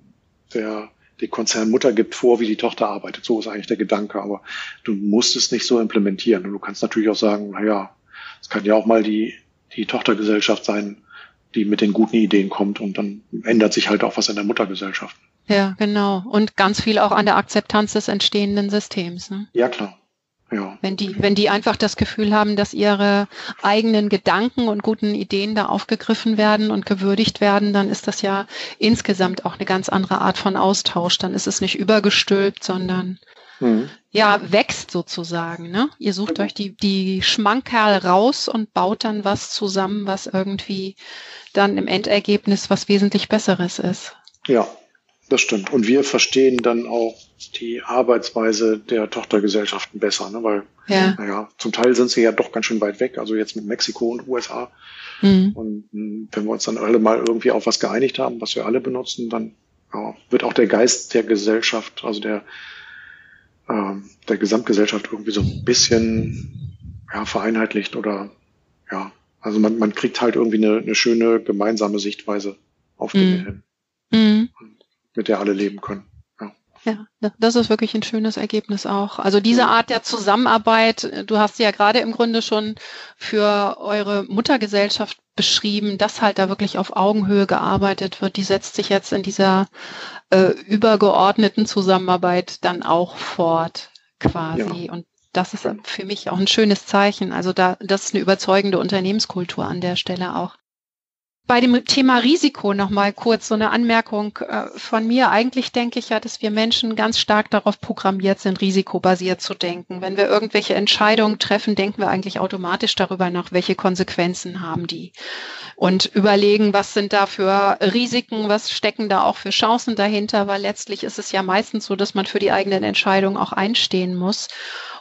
der die Konzernmutter gibt vor, wie die Tochter arbeitet. So ist eigentlich der Gedanke, aber du musst es nicht so implementieren. Und du kannst natürlich auch sagen, naja, es kann ja auch mal die, die Tochtergesellschaft sein, die mit den guten Ideen kommt und dann ändert sich halt auch was in der Muttergesellschaft. Ja, genau. Und ganz viel auch an der Akzeptanz des entstehenden Systems. Ne? Ja, klar. Ja. Wenn die, wenn die einfach das Gefühl haben, dass ihre eigenen Gedanken und guten Ideen da aufgegriffen werden und gewürdigt werden, dann ist das ja insgesamt auch eine ganz andere Art von Austausch. Dann ist es nicht übergestülpt, sondern mhm. ja, wächst sozusagen. Ne? Ihr sucht euch die, die Schmankerl raus und baut dann was zusammen, was irgendwie dann im Endergebnis was wesentlich Besseres ist. Ja, das stimmt. Und wir verstehen dann auch die Arbeitsweise der Tochtergesellschaften besser, ne? weil, ja. naja, zum Teil sind sie ja doch ganz schön weit weg, also jetzt mit Mexiko und USA. Mhm. Und hm, wenn wir uns dann alle mal irgendwie auf was geeinigt haben, was wir alle benutzen, dann ja, wird auch der Geist der Gesellschaft, also der, äh, der Gesamtgesellschaft irgendwie so ein bisschen ja, vereinheitlicht oder ja, also man, man kriegt halt irgendwie eine, eine schöne gemeinsame Sichtweise auf Dinge mhm. hin. Mhm mit der alle leben können. Ja, das ist wirklich ein schönes Ergebnis auch. Also diese Art der Zusammenarbeit, du hast sie ja gerade im Grunde schon für eure Muttergesellschaft beschrieben, dass halt da wirklich auf Augenhöhe gearbeitet wird, die setzt sich jetzt in dieser äh, übergeordneten Zusammenarbeit dann auch fort quasi. Ja. Und das ist für mich auch ein schönes Zeichen. Also da, das ist eine überzeugende Unternehmenskultur an der Stelle auch. Bei dem Thema Risiko nochmal kurz so eine Anmerkung äh, von mir. Eigentlich denke ich ja, dass wir Menschen ganz stark darauf programmiert sind, risikobasiert zu denken. Wenn wir irgendwelche Entscheidungen treffen, denken wir eigentlich automatisch darüber nach, welche Konsequenzen haben die. Und überlegen, was sind da für Risiken, was stecken da auch für Chancen dahinter, weil letztlich ist es ja meistens so, dass man für die eigenen Entscheidungen auch einstehen muss.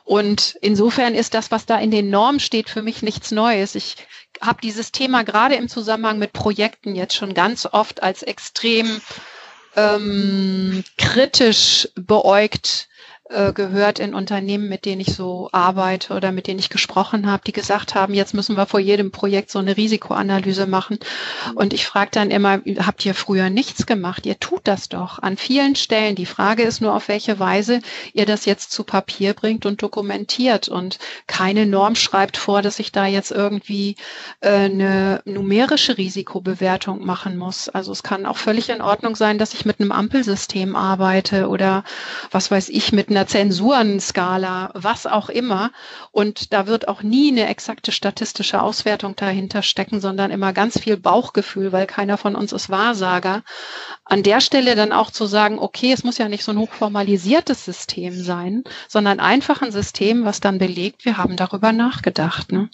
Und insofern ist das, was da in den Normen steht, für mich nichts Neues. Ich habe dieses Thema gerade im Zusammenhang mit Projekten jetzt schon ganz oft als extrem ähm, kritisch beäugt äh, gehört in Unternehmen, mit denen ich so arbeite oder mit denen ich gesprochen habe, die gesagt haben, jetzt müssen wir vor jedem Projekt so eine Risikoanalyse machen. Und ich frage dann immer, habt ihr früher nichts gemacht? Ihr tut das doch an vielen Stellen. Die Frage ist nur, auf welche Weise ihr das jetzt zu Papier bringt und dokumentiert. Und keine Norm schreibt vor, dass ich da jetzt irgendwie äh, eine numerische Risikobewertung machen muss. Also es kann auch völlig in Ordnung sein, dass ich mit einem Ampelsystem arbeite oder was weiß ich, mit einer Zensurenskala, was auch immer. Und da wird auch nie eine exakte statistische Auswertung dahinter stecken, sondern immer ganz viel Bauchgefühl, weil keiner von uns ist Wahrsager. An der Stelle dann auch zu sagen, okay, es muss ja nicht so ein hochformalisiertes System sein, sondern einfach ein System, was dann belegt, wir haben darüber nachgedacht. Ne?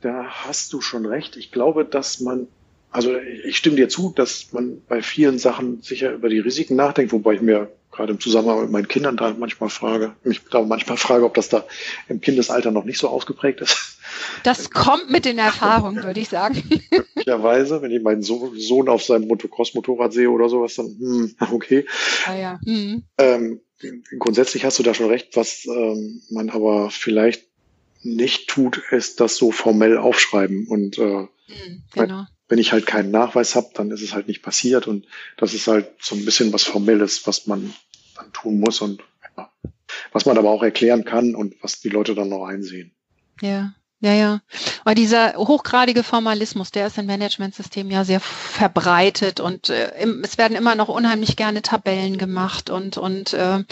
Da hast du schon recht. Ich glaube, dass man also ich stimme dir zu, dass man bei vielen Sachen sicher über die Risiken nachdenkt, wobei ich mir gerade im Zusammenhang mit meinen Kindern da manchmal frage, mich da manchmal frage, ob das da im Kindesalter noch nicht so ausgeprägt ist. Das kommt mit den Erfahrungen, würde ich sagen. Möglicherweise, wenn ich meinen Sohn auf seinem Motocross-Motorrad sehe oder sowas, dann, hm, okay. Ah, ja. Mhm. Ähm, grundsätzlich hast du da schon recht, was ähm, man aber vielleicht nicht tut, ist das so formell aufschreiben und äh, mhm, genau wenn ich halt keinen Nachweis habe, dann ist es halt nicht passiert und das ist halt so ein bisschen was Formelles, was man dann tun muss und ja, was man aber auch erklären kann und was die Leute dann noch einsehen. Ja. Ja, ja. Aber dieser hochgradige Formalismus, der ist im Managementsystem ja sehr verbreitet und äh, es werden immer noch unheimlich gerne Tabellen gemacht und, und äh,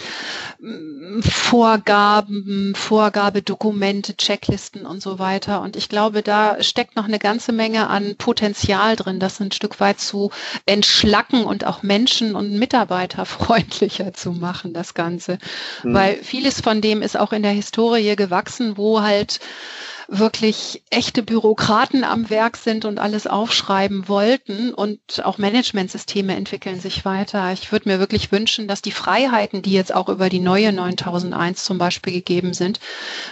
Vorgaben, Vorgabedokumente, Checklisten und so weiter. Und ich glaube, da steckt noch eine ganze Menge an Potenzial drin, das ein Stück weit zu entschlacken und auch Menschen und Mitarbeiter freundlicher zu machen, das Ganze. Mhm. Weil vieles von dem ist auch in der Historie gewachsen, wo halt wirklich echte Bürokraten am Werk sind und alles aufschreiben wollten und auch Managementsysteme entwickeln sich weiter. Ich würde mir wirklich wünschen, dass die Freiheiten, die jetzt auch über die neue 9001 zum Beispiel gegeben sind,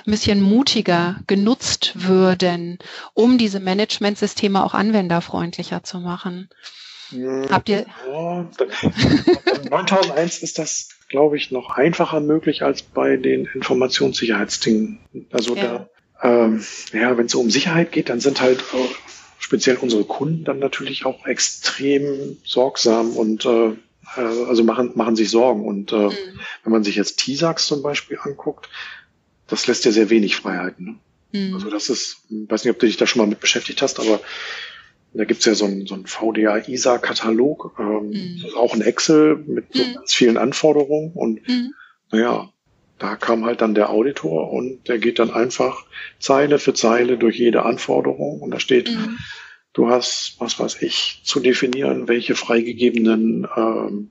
ein bisschen mutiger genutzt würden, um diese Managementsysteme auch anwenderfreundlicher zu machen. Hm, Habt ihr? Ja, 9001 ist das, glaube ich, noch einfacher möglich als bei den Informationssicherheitsdingen. Also ja. da ähm, ja, wenn es um Sicherheit geht, dann sind halt äh, speziell unsere Kunden dann natürlich auch extrem sorgsam und äh, äh, also machen, machen sich Sorgen. Und äh, mhm. wenn man sich jetzt TISAX zum Beispiel anguckt, das lässt ja sehr wenig Freiheiten. Ne? Mhm. Also das ist, ich weiß nicht, ob du dich da schon mal mit beschäftigt hast, aber da gibt's ja so einen, so einen VDA-ISA-Katalog, ähm, mhm. auch ein Excel mit so mhm. ganz vielen Anforderungen und mhm. naja, da kam halt dann der Auditor und der geht dann einfach Zeile für Zeile durch jede Anforderung und da steht, mhm. du hast, was weiß ich, zu definieren, welche freigegebenen ähm,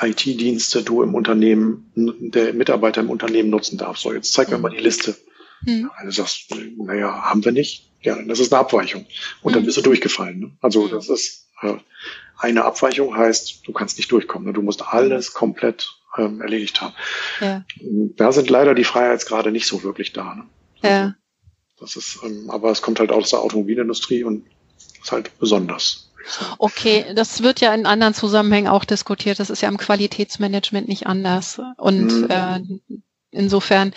IT-Dienste du im Unternehmen, der Mitarbeiter im Unternehmen nutzen darf. So, jetzt zeig mir mhm. mal die Liste. Mhm. Also sagst naja, haben wir nicht. Ja, das ist eine Abweichung. Und dann mhm. bist du durchgefallen. Ne? Also mhm. das ist äh, eine Abweichung heißt, du kannst nicht durchkommen. Ne? Du musst alles komplett ähm, erledigt haben. Ja. Da sind leider die Freiheitsgrade nicht so wirklich da. Ne? Also, ja. Das ist, ähm, aber es kommt halt aus der Automobilindustrie und ist halt besonders. Okay, das wird ja in anderen Zusammenhängen auch diskutiert. Das ist ja im Qualitätsmanagement nicht anders. Und mhm. äh, insofern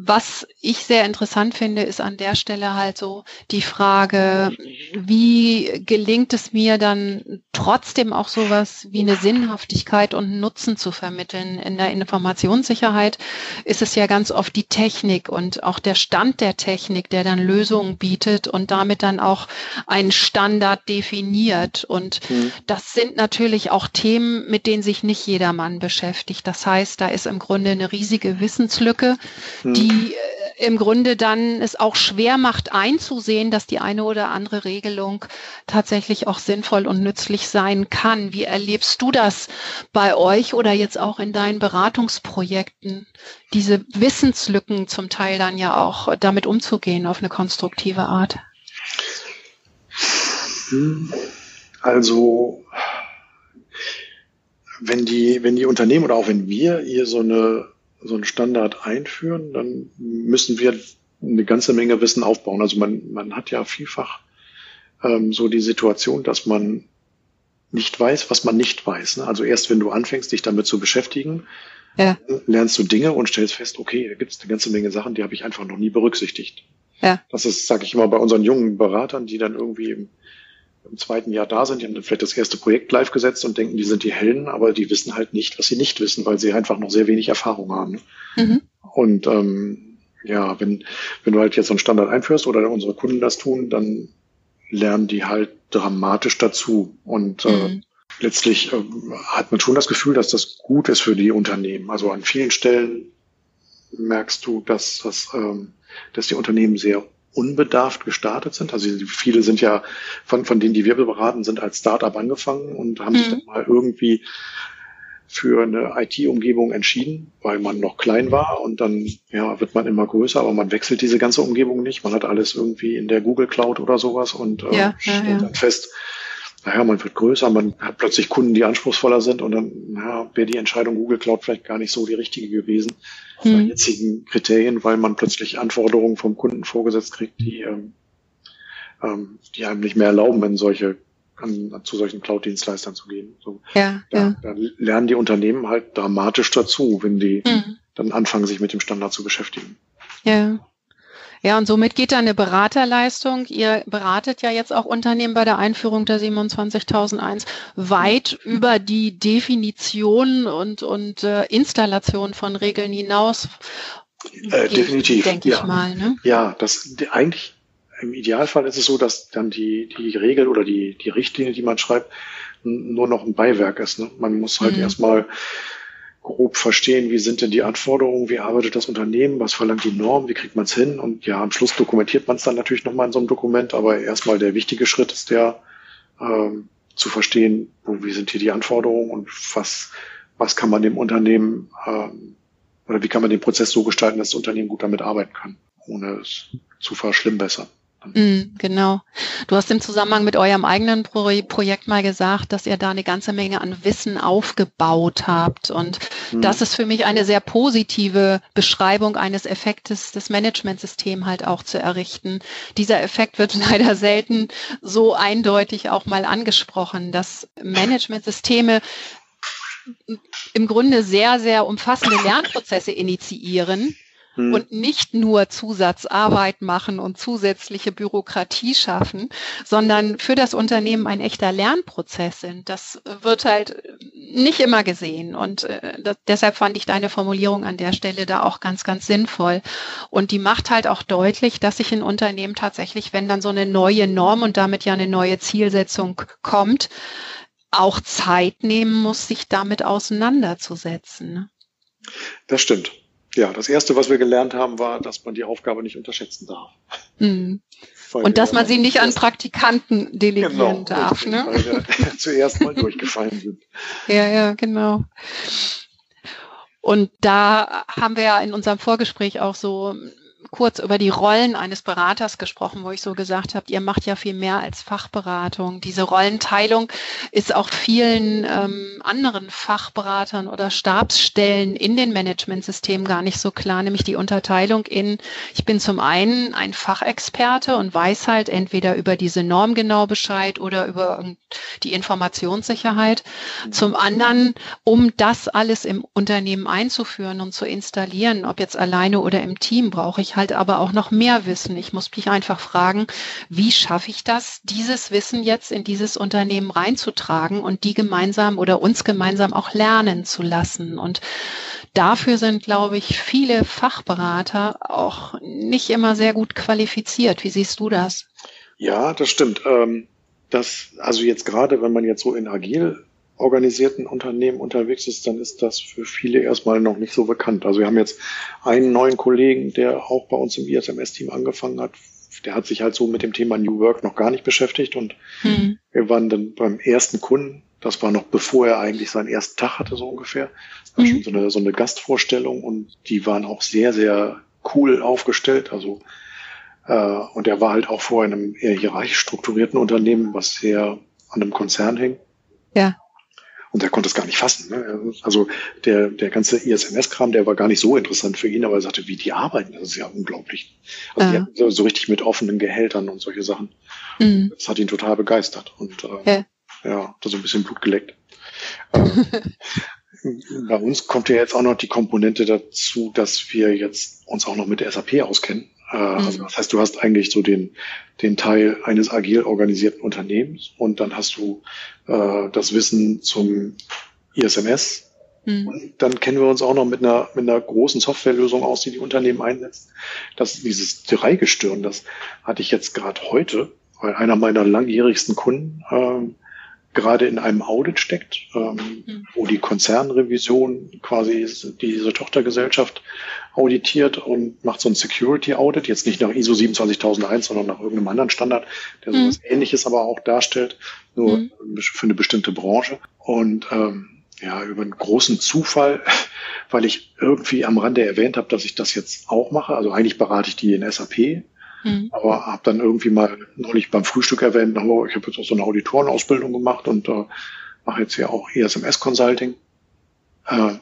was ich sehr interessant finde, ist an der Stelle halt so die Frage, wie gelingt es mir dann trotzdem auch sowas wie eine Sinnhaftigkeit und Nutzen zu vermitteln? In der Informationssicherheit ist es ja ganz oft die Technik und auch der Stand der Technik, der dann Lösungen bietet und damit dann auch einen Standard definiert. Und mhm. das sind natürlich auch Themen, mit denen sich nicht jedermann beschäftigt. Das heißt, da ist im Grunde eine riesige Wissenslücke. Mhm die äh, im Grunde dann es auch schwer macht einzusehen, dass die eine oder andere Regelung tatsächlich auch sinnvoll und nützlich sein kann. Wie erlebst du das bei euch oder jetzt auch in deinen Beratungsprojekten, diese Wissenslücken zum Teil dann ja auch damit umzugehen auf eine konstruktive Art? Also wenn die, wenn die Unternehmen oder auch wenn wir hier so eine so einen Standard einführen, dann müssen wir eine ganze Menge Wissen aufbauen. Also man, man hat ja vielfach ähm, so die Situation, dass man nicht weiß, was man nicht weiß. Ne? Also erst wenn du anfängst, dich damit zu beschäftigen, ja. lernst du Dinge und stellst fest, okay, da gibt es eine ganze Menge Sachen, die habe ich einfach noch nie berücksichtigt. Ja. Das ist, sage ich immer, bei unseren jungen Beratern, die dann irgendwie im im zweiten Jahr da sind, die haben vielleicht das erste Projekt live gesetzt und denken, die sind die Helden, aber die wissen halt nicht, was sie nicht wissen, weil sie einfach noch sehr wenig Erfahrung haben. Mhm. Und ähm, ja, wenn, wenn du halt jetzt so einen Standard einführst oder unsere Kunden das tun, dann lernen die halt dramatisch dazu. Und äh, mhm. letztlich äh, hat man schon das Gefühl, dass das gut ist für die Unternehmen. Also an vielen Stellen merkst du, dass, dass, ähm, dass die Unternehmen sehr unbedarft gestartet sind. Also viele sind ja von, von denen, die wir beraten, sind als Startup angefangen und haben mhm. sich dann mal irgendwie für eine IT-Umgebung entschieden, weil man noch klein war und dann ja, wird man immer größer, aber man wechselt diese ganze Umgebung nicht. Man hat alles irgendwie in der Google Cloud oder sowas und äh, ja, stellt ja, ja. dann fest, naja, man wird größer, man hat plötzlich Kunden, die anspruchsvoller sind und dann naja, wäre die Entscheidung Google Cloud vielleicht gar nicht so die richtige gewesen hm. nach jetzigen Kriterien, weil man plötzlich Anforderungen vom Kunden vorgesetzt kriegt, die, ähm, ähm, die einem nicht mehr erlauben, in solche an, zu solchen Cloud-Dienstleistern zu gehen. So, ja, da, ja. da lernen die Unternehmen halt dramatisch dazu, wenn die hm. dann anfangen, sich mit dem Standard zu beschäftigen. Ja. Ja, und somit geht da eine Beraterleistung. Ihr beratet ja jetzt auch Unternehmen bei der Einführung der 27001 weit über die Definition und, und äh, Installation von Regeln hinaus. Äh, definitiv. Denke ja. ich mal. Ne? Ja, das eigentlich im Idealfall ist es so, dass dann die, die Regel oder die, die Richtlinie, die man schreibt, nur noch ein Beiwerk ist. Ne? Man muss halt mhm. erstmal grob verstehen, wie sind denn die Anforderungen, wie arbeitet das Unternehmen, was verlangt die Norm, wie kriegt man es hin und ja, am Schluss dokumentiert man es dann natürlich nochmal in so einem Dokument, aber erstmal der wichtige Schritt ist der, ähm, zu verstehen, wo, wie sind hier die Anforderungen und was, was kann man dem Unternehmen ähm, oder wie kann man den Prozess so gestalten, dass das Unternehmen gut damit arbeiten kann, ohne es zu verschlimmbessern. Mm, genau. Du hast im Zusammenhang mit eurem eigenen Pro Projekt mal gesagt, dass ihr da eine ganze Menge an Wissen aufgebaut habt. Und mhm. das ist für mich eine sehr positive Beschreibung eines Effektes des Managementsystems halt auch zu errichten. Dieser Effekt wird leider selten so eindeutig auch mal angesprochen, dass Managementsysteme im Grunde sehr, sehr umfassende Lernprozesse initiieren hm. und nicht nur Zusatzarbeit machen und zusätzliche Bürokratie schaffen, sondern für das Unternehmen ein echter Lernprozess sind. Das wird halt nicht immer gesehen und äh, das, deshalb fand ich deine Formulierung an der Stelle da auch ganz, ganz sinnvoll. Und die macht halt auch deutlich, dass sich ein Unternehmen tatsächlich, wenn dann so eine neue Norm und damit ja eine neue Zielsetzung kommt, auch Zeit nehmen muss, sich damit auseinanderzusetzen. Ne? Das stimmt ja, das erste, was wir gelernt haben, war, dass man die Aufgabe nicht unterschätzen darf. Mhm. Und dass man sie nicht an Praktikanten delegieren genau, darf, richtig, ne? Weil wir zuerst mal durchgefallen sind. Ja, ja, genau. Und da haben wir ja in unserem Vorgespräch auch so kurz über die Rollen eines Beraters gesprochen, wo ich so gesagt habe, ihr macht ja viel mehr als Fachberatung. Diese Rollenteilung ist auch vielen ähm, anderen Fachberatern oder Stabsstellen in den Managementsystemen gar nicht so klar, nämlich die Unterteilung in, ich bin zum einen ein Fachexperte und weiß halt entweder über diese Norm genau Bescheid oder über die Informationssicherheit. Zum anderen, um das alles im Unternehmen einzuführen und zu installieren, ob jetzt alleine oder im Team, brauche ich halt aber auch noch mehr Wissen. Ich muss mich einfach fragen, wie schaffe ich das, dieses Wissen jetzt in dieses Unternehmen reinzutragen und die gemeinsam oder uns gemeinsam auch lernen zu lassen. Und dafür sind, glaube ich, viele Fachberater auch nicht immer sehr gut qualifiziert. Wie siehst du das? Ja, das stimmt. Ähm, das, also jetzt gerade, wenn man jetzt so in agil organisierten Unternehmen unterwegs ist, dann ist das für viele erstmal noch nicht so bekannt. Also wir haben jetzt einen neuen Kollegen, der auch bei uns im ISMS-Team angefangen hat. Der hat sich halt so mit dem Thema New Work noch gar nicht beschäftigt und hm. wir waren dann beim ersten Kunden. Das war noch bevor er eigentlich seinen ersten Tag hatte, so ungefähr. Das war hm. schon so eine, so eine Gastvorstellung und die waren auch sehr, sehr cool aufgestellt. Also äh, und er war halt auch vor einem eher hierarchisch strukturierten Unternehmen, was sehr an einem Konzern hing. Ja. Und er konnte es gar nicht fassen. Ne? Also der, der ganze ISMS-Kram, der war gar nicht so interessant für ihn, aber er sagte, wie die arbeiten, das ist ja unglaublich. Also ja. so, so, richtig mit offenen Gehältern und solche Sachen. Mhm. Das hat ihn total begeistert und äh, ja, ja da so ein bisschen Blut geleckt. ähm, bei uns kommt ja jetzt auch noch die Komponente dazu, dass wir jetzt uns auch noch mit der SAP auskennen. Äh, mhm. Also das heißt, du hast eigentlich so den, den Teil eines agil organisierten Unternehmens und dann hast du äh, das Wissen zum ISMS. Mhm. Und dann kennen wir uns auch noch mit einer, mit einer großen Softwarelösung aus, die die Unternehmen einsetzen. Das dieses Dreigestirn, das hatte ich jetzt gerade heute, weil einer meiner langjährigsten Kunden ähm, gerade in einem Audit steckt, ähm, mhm. wo die Konzernrevision quasi diese Tochtergesellschaft auditiert und macht so ein Security Audit, jetzt nicht nach ISO 27001, sondern nach irgendeinem anderen Standard, der mhm. sowas ähnliches aber auch darstellt, nur mhm. für eine bestimmte Branche. Und ähm, ja, über einen großen Zufall, weil ich irgendwie am Rande erwähnt habe, dass ich das jetzt auch mache. Also eigentlich berate ich die in SAP Mhm. Aber habe dann irgendwie mal neulich beim Frühstück erwähnt, oh, ich habe jetzt auch so eine Auditorenausbildung gemacht und äh, mache jetzt ja auch ESMS Consulting. Äh,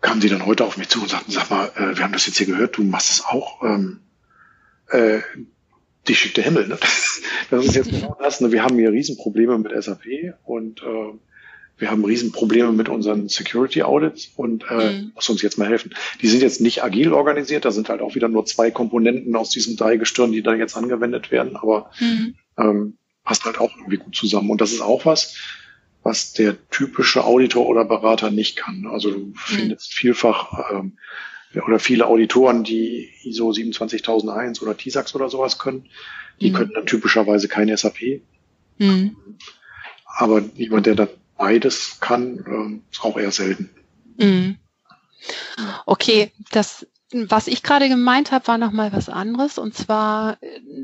kamen die dann heute auf mich zu und sagten, sag mal, äh, wir haben das jetzt hier gehört, du machst es auch. Ähm, äh, die schickte Himmel, ne? Das ist jetzt genau das. Ne? Wir haben hier Riesenprobleme mit SAP und äh, wir haben Riesenprobleme mit unseren Security Audits und äh, mhm. muss uns jetzt mal helfen. Die sind jetzt nicht agil organisiert, da sind halt auch wieder nur zwei Komponenten aus diesem Dreigestirn, die da jetzt angewendet werden, aber mhm. ähm, passt halt auch irgendwie gut zusammen. Und das ist auch was, was der typische Auditor oder Berater nicht kann. Also du mhm. findest vielfach ähm, oder viele Auditoren, die ISO 27001 oder TISAX oder sowas können, die mhm. können dann typischerweise kein SAP. Mhm. Aber jemand, der dann beides kann, ähm, ist auch eher selten. Mhm. Okay, das was ich gerade gemeint habe, war nochmal was anderes. Und zwar,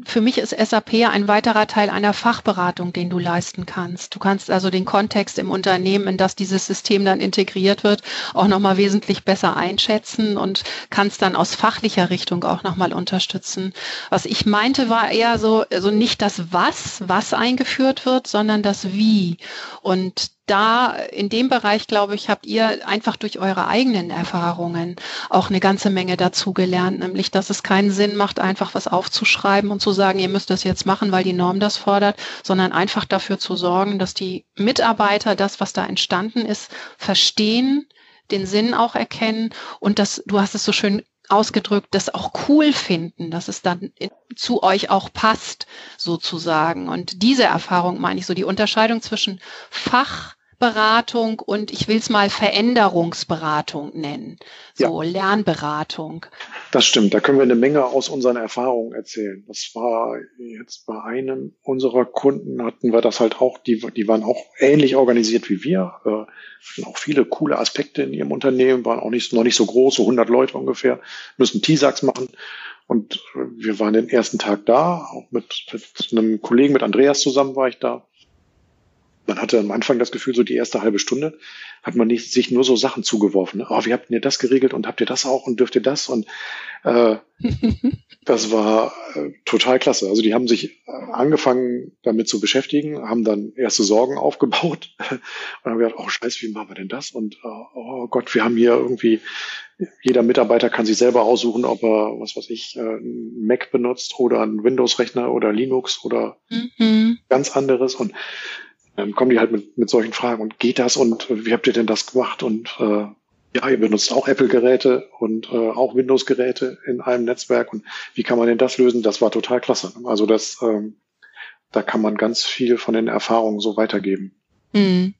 für mich ist SAP ein weiterer Teil einer Fachberatung, den du leisten kannst. Du kannst also den Kontext im Unternehmen, in das dieses System dann integriert wird, auch nochmal wesentlich besser einschätzen und kannst dann aus fachlicher Richtung auch nochmal unterstützen. Was ich meinte, war eher so, also nicht das Was, was eingeführt wird, sondern das Wie. Und da in dem Bereich, glaube ich, habt ihr einfach durch eure eigenen Erfahrungen auch eine ganze Menge dazu gelernt, nämlich dass es keinen Sinn macht, einfach was aufzuschreiben und zu sagen, ihr müsst das jetzt machen, weil die Norm das fordert, sondern einfach dafür zu sorgen, dass die Mitarbeiter das, was da entstanden ist, verstehen, den Sinn auch erkennen und das, du hast es so schön ausgedrückt, das auch cool finden, dass es dann zu euch auch passt, sozusagen. Und diese Erfahrung meine ich so, die Unterscheidung zwischen Fach, Beratung und ich will es mal Veränderungsberatung nennen, so ja. Lernberatung. Das stimmt, da können wir eine Menge aus unseren Erfahrungen erzählen. Das war jetzt bei einem unserer Kunden hatten wir das halt auch, die, die waren auch ähnlich organisiert wie wir, äh, hatten auch viele coole Aspekte in ihrem Unternehmen, waren auch nicht, noch nicht so groß, so 100 Leute ungefähr, müssen T-Sacks machen. Und wir waren den ersten Tag da, auch mit, mit einem Kollegen, mit Andreas zusammen war ich da. Man hatte am Anfang das Gefühl, so die erste halbe Stunde hat man nicht, sich nur so Sachen zugeworfen. Ne? Oh, wie habt ihr das geregelt und habt ihr das auch und dürft ihr das? Und äh, das war äh, total klasse. Also die haben sich äh, angefangen damit zu beschäftigen, haben dann erste Sorgen aufgebaut und haben gedacht, oh scheiße, wie machen wir denn das? Und äh, oh Gott, wir haben hier irgendwie, jeder Mitarbeiter kann sich selber aussuchen, ob er, was weiß ich, äh, ein Mac benutzt oder einen Windows-Rechner oder Linux oder mhm. ganz anderes. Und dann kommen die halt mit, mit solchen Fragen und geht das und wie habt ihr denn das gemacht? Und äh, ja, ihr benutzt auch Apple-Geräte und äh, auch Windows-Geräte in einem Netzwerk und wie kann man denn das lösen? Das war total klasse. Also das, ähm, da kann man ganz viel von den Erfahrungen so weitergeben. Mhm.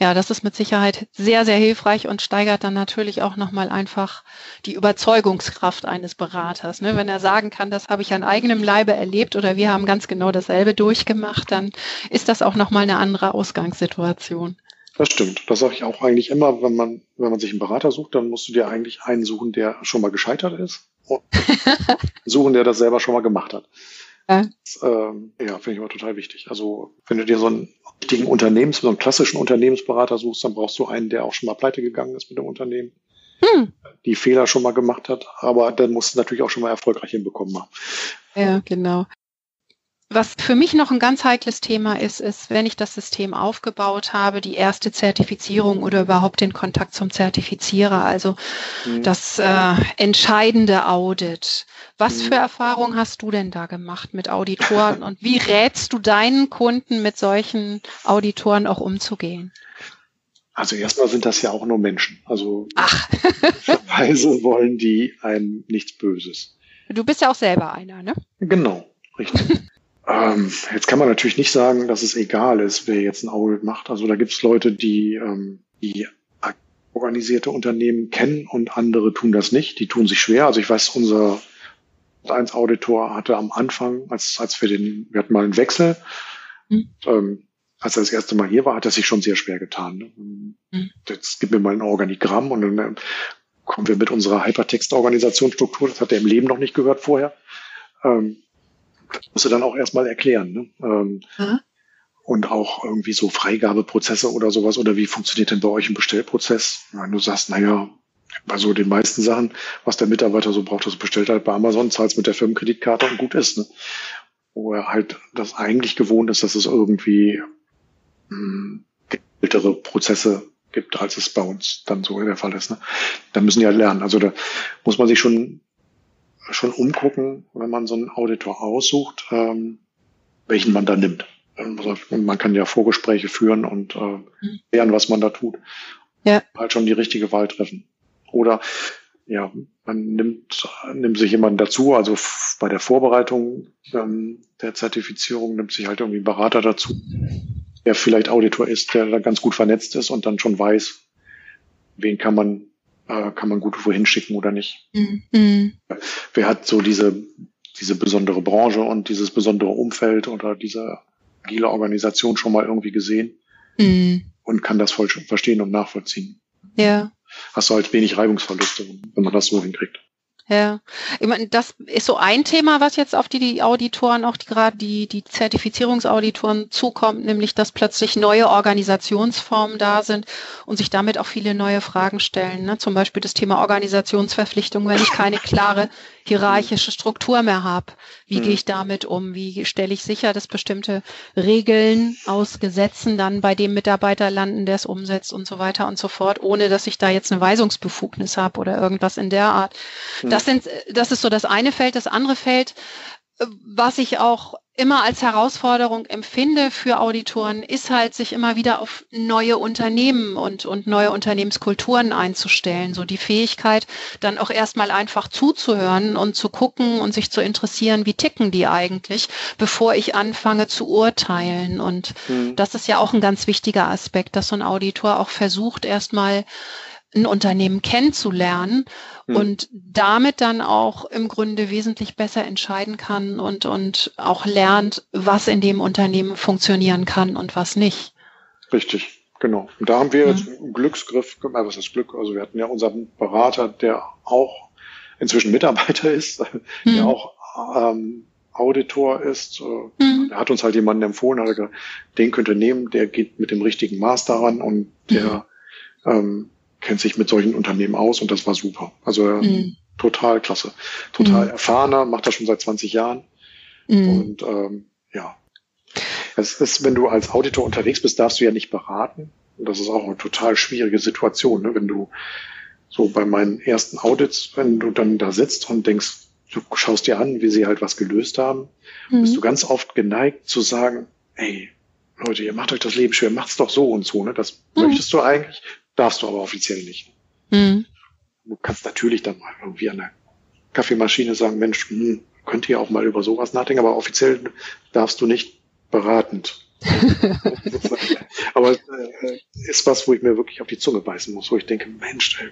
Ja, das ist mit Sicherheit sehr, sehr hilfreich und steigert dann natürlich auch nochmal einfach die Überzeugungskraft eines Beraters. Ne? Wenn er sagen kann, das habe ich an eigenem Leibe erlebt oder wir haben ganz genau dasselbe durchgemacht, dann ist das auch nochmal eine andere Ausgangssituation. Das stimmt. Das sage ich auch eigentlich immer, wenn man, wenn man sich einen Berater sucht, dann musst du dir eigentlich einen suchen, der schon mal gescheitert ist. Und suchen, der das selber schon mal gemacht hat. Ja, das, ähm, ja finde ich immer total wichtig. Also wenn du dir so einen richtigen Unternehmens, so einen klassischen Unternehmensberater suchst, dann brauchst du einen, der auch schon mal pleite gegangen ist mit dem Unternehmen, hm. die Fehler schon mal gemacht hat, aber dann musst du natürlich auch schon mal erfolgreich hinbekommen haben. Ja, genau. Was für mich noch ein ganz heikles Thema ist, ist, wenn ich das System aufgebaut habe, die erste Zertifizierung oder überhaupt den Kontakt zum Zertifizierer, also mhm. das äh, entscheidende Audit. Was mhm. für Erfahrungen hast du denn da gemacht mit Auditoren und wie rätst du deinen Kunden mit solchen Auditoren auch umzugehen? Also erstmal sind das ja auch nur Menschen. Also Ach. Weise wollen die einem nichts Böses. Du bist ja auch selber einer, ne? Genau, richtig. Ähm, jetzt kann man natürlich nicht sagen, dass es egal ist, wer jetzt ein Audit macht. Also da gibt es Leute, die, ähm, die organisierte Unternehmen kennen und andere tun das nicht. Die tun sich schwer. Also ich weiß, unser 1 Auditor hatte am Anfang, als, als wir den, wir hatten mal einen Wechsel, mhm. ähm, als er das erste Mal hier war, hat er sich schon sehr schwer getan. Mhm. Jetzt gib mir mal ein Organigramm und dann äh, kommen wir mit unserer Hypertext-Organisationsstruktur, das hat er im Leben noch nicht gehört vorher. Ähm, musst du dann auch erstmal erklären. Ne? Ähm, mhm. Und auch irgendwie so Freigabeprozesse oder sowas. Oder wie funktioniert denn bei euch ein Bestellprozess? Wenn du sagst, naja, bei so den meisten Sachen, was der Mitarbeiter so braucht, das bestellt halt bei Amazon, zahlt mit der Firmenkreditkarte und gut ist. Ne? Wo er halt das eigentlich gewohnt ist, dass es irgendwie hm, ältere Prozesse gibt, als es bei uns dann so der Fall ist. Ne? Da müssen die halt lernen. Also da muss man sich schon schon umgucken, wenn man so einen Auditor aussucht, ähm, welchen man da nimmt. Also man kann ja Vorgespräche führen und äh, lernen, was man da tut. Ja. Halt schon die richtige Wahl treffen. Oder ja, man nimmt, nimmt sich jemanden dazu, also bei der Vorbereitung ähm, der Zertifizierung nimmt sich halt irgendwie ein Berater dazu, der vielleicht Auditor ist, der da ganz gut vernetzt ist und dann schon weiß, wen kann man äh, kann man gut wohin schicken oder nicht. Mhm. Wer hat so diese, diese besondere Branche und dieses besondere Umfeld oder diese agile Organisation schon mal irgendwie gesehen mhm. und kann das voll verstehen und nachvollziehen. Ja. Hast du halt wenig Reibungsverluste, wenn man das so hinkriegt. Ja, ich meine, das ist so ein Thema, was jetzt auf die, die Auditoren, auch die gerade die, die Zertifizierungsauditoren zukommt, nämlich dass plötzlich neue Organisationsformen da sind und sich damit auch viele neue Fragen stellen. Ne? Zum Beispiel das Thema Organisationsverpflichtung, wenn ich keine klare hierarchische Struktur mehr habe. Wie gehe mhm. ich damit um? Wie stelle ich sicher, dass bestimmte Regeln aus Gesetzen dann bei dem Mitarbeiter landen, der es umsetzt und so weiter und so fort, ohne dass ich da jetzt eine Weisungsbefugnis habe oder irgendwas in der Art. Das sind, das ist so das eine Feld. Das andere Feld, äh, was ich auch immer als Herausforderung empfinde für Auditoren, ist halt, sich immer wieder auf neue Unternehmen und, und neue Unternehmenskulturen einzustellen. So die Fähigkeit, dann auch erstmal einfach zuzuhören und zu gucken und sich zu interessieren, wie ticken die eigentlich, bevor ich anfange zu urteilen. Und mhm. das ist ja auch ein ganz wichtiger Aspekt, dass so ein Auditor auch versucht, erstmal ein Unternehmen kennenzulernen hm. und damit dann auch im Grunde wesentlich besser entscheiden kann und, und auch lernt, was in dem Unternehmen funktionieren kann und was nicht. Richtig, genau. Und da haben wir jetzt hm. einen Glücksgriff, äh, was ist Glück? Also wir hatten ja unseren Berater, der auch inzwischen Mitarbeiter ist, hm. der auch ähm, Auditor ist, äh, hm. er hat uns halt jemanden empfohlen, hat gesagt, den könnt ihr nehmen, der geht mit dem richtigen Maß daran und der mhm. ähm, kennt sich mit solchen Unternehmen aus und das war super. Also mhm. total klasse. Total mhm. erfahrener, macht das schon seit 20 Jahren. Mhm. Und ähm, ja. Es ist, wenn du als Auditor unterwegs bist, darfst du ja nicht beraten. Und das ist auch eine total schwierige Situation, ne? wenn du so bei meinen ersten Audits, wenn du dann da sitzt und denkst, du schaust dir an, wie sie halt was gelöst haben, mhm. bist du ganz oft geneigt zu sagen, ey, Leute, ihr macht euch das Leben schwer, macht's doch so und so, ne? Das mhm. möchtest du eigentlich, darfst du aber offiziell nicht. Mhm. Du kannst natürlich dann mal irgendwie an der Kaffeemaschine sagen, Mensch, hm, könnt ihr auch mal über sowas nachdenken, aber offiziell darfst du nicht beratend. aber äh, ist was, wo ich mir wirklich auf die Zunge beißen muss, wo ich denke, Mensch, ey,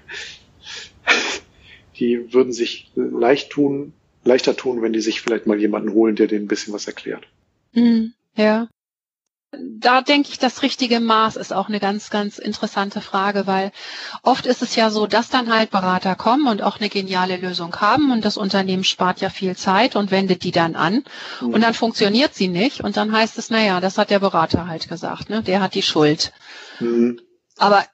die würden sich leicht tun, leichter tun, wenn die sich vielleicht mal jemanden holen, der denen ein bisschen was erklärt. Mhm, ja. Da denke ich, das richtige Maß ist auch eine ganz, ganz interessante Frage, weil oft ist es ja so, dass dann halt Berater kommen und auch eine geniale Lösung haben und das Unternehmen spart ja viel Zeit und wendet die dann an und dann funktioniert sie nicht und dann heißt es, naja, das hat der Berater halt gesagt, ne? der hat die Schuld. Mhm. Aber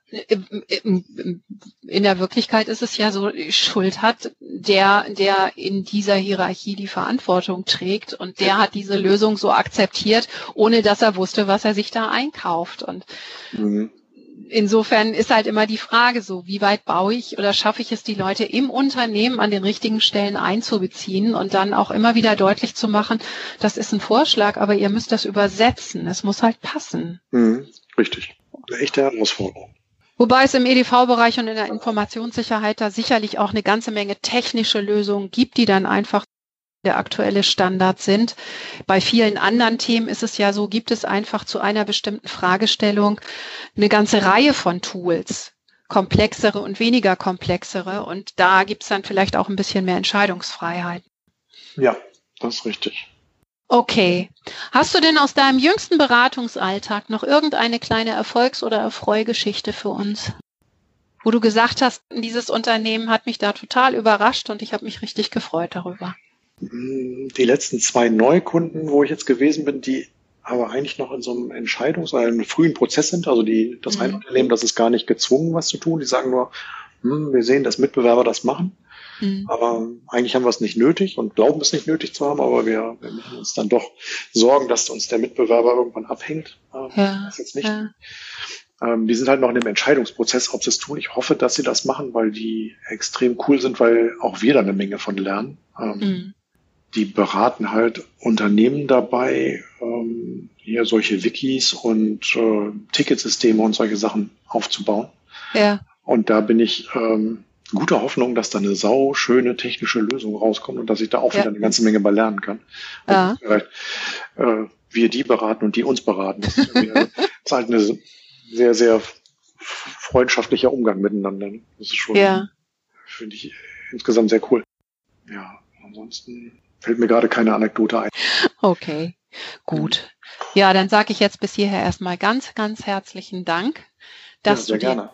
in der Wirklichkeit ist es ja so, Schuld hat der, der in dieser Hierarchie die Verantwortung trägt und der hat diese Lösung so akzeptiert, ohne dass er wusste, was er sich da einkauft. Und mhm. insofern ist halt immer die Frage so, wie weit baue ich oder schaffe ich es, die Leute im Unternehmen an den richtigen Stellen einzubeziehen und dann auch immer wieder deutlich zu machen, das ist ein Vorschlag, aber ihr müsst das übersetzen. Es muss halt passen. Mhm. Richtig eine echte Herausforderung. Wobei es im EDV-Bereich und in der Informationssicherheit da sicherlich auch eine ganze Menge technische Lösungen gibt, die dann einfach der aktuelle Standard sind. Bei vielen anderen Themen ist es ja so, gibt es einfach zu einer bestimmten Fragestellung eine ganze Reihe von Tools, komplexere und weniger komplexere. Und da gibt es dann vielleicht auch ein bisschen mehr Entscheidungsfreiheit. Ja, das ist richtig. Okay. Hast du denn aus deinem jüngsten Beratungsalltag noch irgendeine kleine Erfolgs- oder Erfreugeschichte für uns? Wo du gesagt hast, dieses Unternehmen hat mich da total überrascht und ich habe mich richtig gefreut darüber. Die letzten zwei Neukunden, wo ich jetzt gewesen bin, die aber eigentlich noch in so einem Entscheidungs- oder einem frühen Prozess sind. Also die, das mhm. eine Unternehmen, das ist gar nicht gezwungen, was zu tun. Die sagen nur, hm, wir sehen, dass Mitbewerber das machen. Mhm. Aber eigentlich haben wir es nicht nötig und glauben es nicht nötig zu haben, aber wir, wir müssen uns dann doch sorgen, dass uns der Mitbewerber irgendwann abhängt. Ähm, ja, das jetzt nicht. Ja. Ähm, die sind halt noch in dem Entscheidungsprozess, ob sie es tun. Ich hoffe, dass sie das machen, weil die extrem cool sind, weil auch wir da eine Menge von lernen. Ähm, mhm. Die beraten halt Unternehmen dabei, ähm, hier solche Wikis und äh, Ticketsysteme und solche Sachen aufzubauen. Ja. Und da bin ich ähm, gute Hoffnung, dass da eine sau schöne technische Lösung rauskommt und dass ich da auch ja. wieder eine ganze Menge bei lernen kann. Ja. vielleicht äh, wir die beraten und die uns beraten. Das ist, das ist halt eine sehr, sehr freundschaftlicher Umgang miteinander. Das ist schon, ja. finde ich insgesamt sehr cool. Ja, ansonsten fällt mir gerade keine Anekdote ein. Okay, gut. Ja, dann sage ich jetzt bis hierher erstmal ganz, ganz herzlichen Dank, dass ja, du dir gerne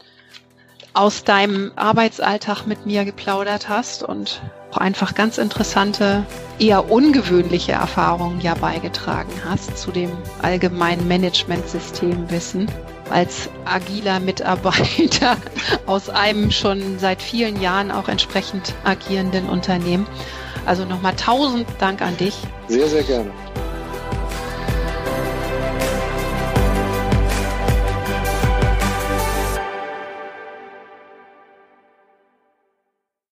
aus deinem Arbeitsalltag mit mir geplaudert hast und auch einfach ganz interessante, eher ungewöhnliche Erfahrungen ja beigetragen hast zu dem allgemeinen Managementsystemwissen als agiler Mitarbeiter aus einem schon seit vielen Jahren auch entsprechend agierenden Unternehmen. Also nochmal tausend Dank an dich. Sehr, sehr gerne.